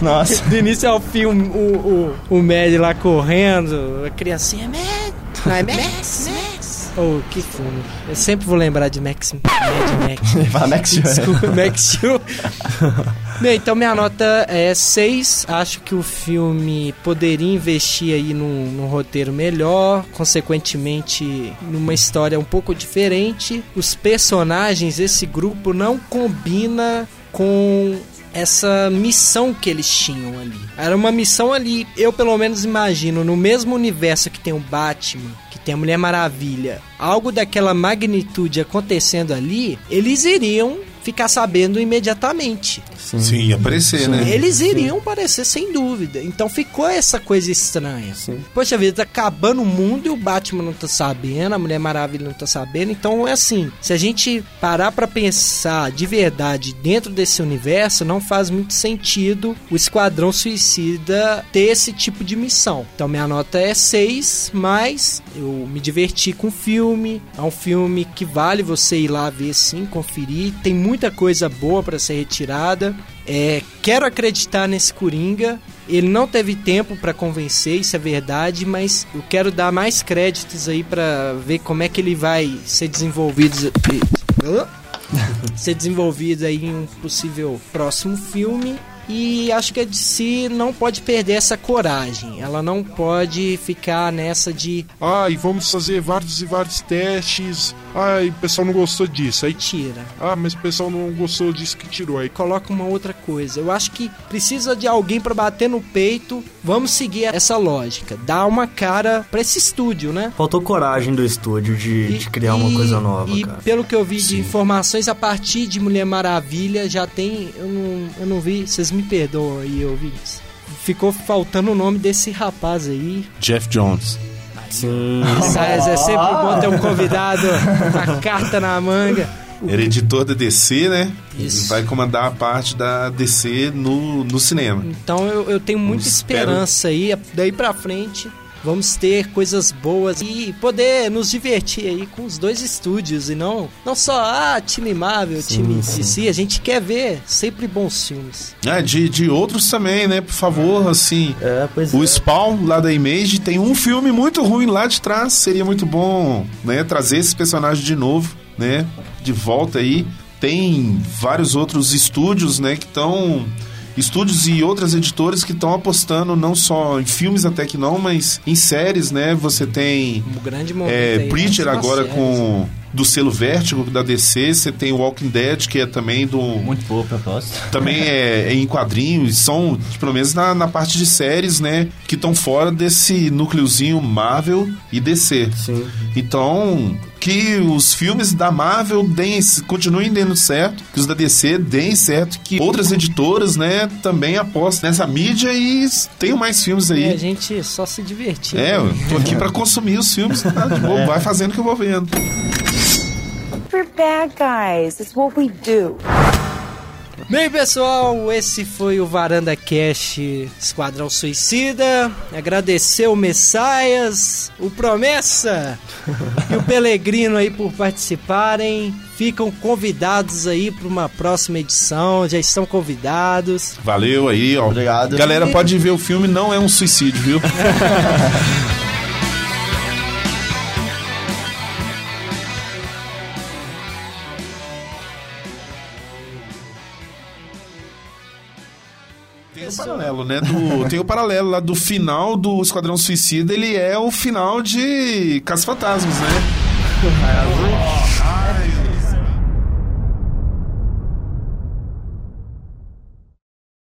Nossa. Do início ao fim, o, o, o, o Mad lá correndo, a criancinha, Mad, não é Max, Max. Oh, que filme. Eu sempre vou lembrar de Max, Mad Max. Max Steel. Desculpa, Max Steel. Bem, então minha nota é 6. Acho que o filme poderia investir aí num, num roteiro melhor, consequentemente numa história um pouco diferente. Os personagens, esse grupo não combina com essa missão que eles tinham ali. Era uma missão ali, eu pelo menos imagino, no mesmo universo que tem o Batman, que tem a Mulher Maravilha, algo daquela magnitude acontecendo ali, eles iriam ficar sabendo imediatamente. Sim, ia aparecer, né? Eles iriam aparecer sem dúvida. Então ficou essa coisa estranha. Poxa vida, tá acabando o mundo e o Batman não tá sabendo, a Mulher Maravilha não tá sabendo. Então é assim, se a gente parar pra pensar de verdade dentro desse universo, não faz muito sentido o Esquadrão Suicida ter esse tipo de missão. Então minha nota é 6, mas eu me diverti com o filme. É um filme que vale você ir lá ver sim, conferir. Tem muita coisa boa pra ser retirada. É, quero acreditar nesse Coringa. Ele não teve tempo pra convencer, isso é verdade, mas eu quero dar mais créditos aí pra ver como é que ele vai ser desenvolvido. ser desenvolvido aí em um possível próximo filme. E acho que a DC não pode perder essa coragem. Ela não pode ficar nessa de Ai, vamos fazer vários e vários testes. Ai, o pessoal não gostou disso. Aí tira. Ah, mas o pessoal não gostou disso que tirou. Aí coloca uma outra coisa. Eu acho que precisa de alguém pra bater no peito. Vamos seguir essa lógica. Dar uma cara pra esse estúdio, né? Faltou coragem do estúdio de, de criar uma E- coisa nova, e cara. pelo que eu vi de informações, a partir de Mulher Maravilha já tem. Eu não, eu não vi, vocês me perdoam aí, ouvintes. Ficou faltando o nome desse rapaz aí. Jeff Jones. Sim. Mas é sempre bom ter um convidado com a carta na manga. Era editor da DC, né? Isso. E vai comandar a parte da DC no, no cinema. Então eu, eu tenho muita Espero- esperança aí, daí pra frente. Vamos ter coisas boas e poder nos divertir aí com os dois estúdios e não, não só, ah, time Marvel, time DC. A gente quer ver sempre bons filmes. Ah, de, de outros também, né? Por favor, assim. É, pois o Spawn, lá da Image, tem um filme muito ruim lá de trás. Seria muito bom, né? Trazer esse personagem de novo, né? De volta aí. Tem vários outros estúdios, né? Que estão... Estúdios e outras editoras que estão apostando não só em filmes até que não, mas em séries, né? Você tem Um grande momento é, aí, Preacher nas agora séries. com do selo Vértigo da DC, você tem Walking Dead que é também do Muito boa proposta. também é, é em quadrinhos, são pelo menos na, na parte de séries, né, que estão fora desse núcleozinho Marvel e DC. Sim. Então, que os filmes da Marvel deem, continuem dando certo, que os da DC deem certo, que outras editoras, né, também apostem nessa mídia e tenham mais filmes É, a aí. gente só se divertir. É, eu tô aqui pra consumir os filmes, tá de boa, vai fazendo que eu vou vendo. We're bad guys. It's what we do. Bem, pessoal, esse foi o Varanda Cash Esquadrão Suicida. Agradecer o Messias, o Promessa e o Pelegrino aí por participarem. Ficam convidados aí para uma próxima edição, já estão convidados. Valeu aí, ó. Obrigado. Galera, pode ver o filme, não é um suicídio, viu? o paralelo, né? Do, tem o paralelo lá do final do Esquadrão Suicida, ele é o final de Caça Fantasmas, né?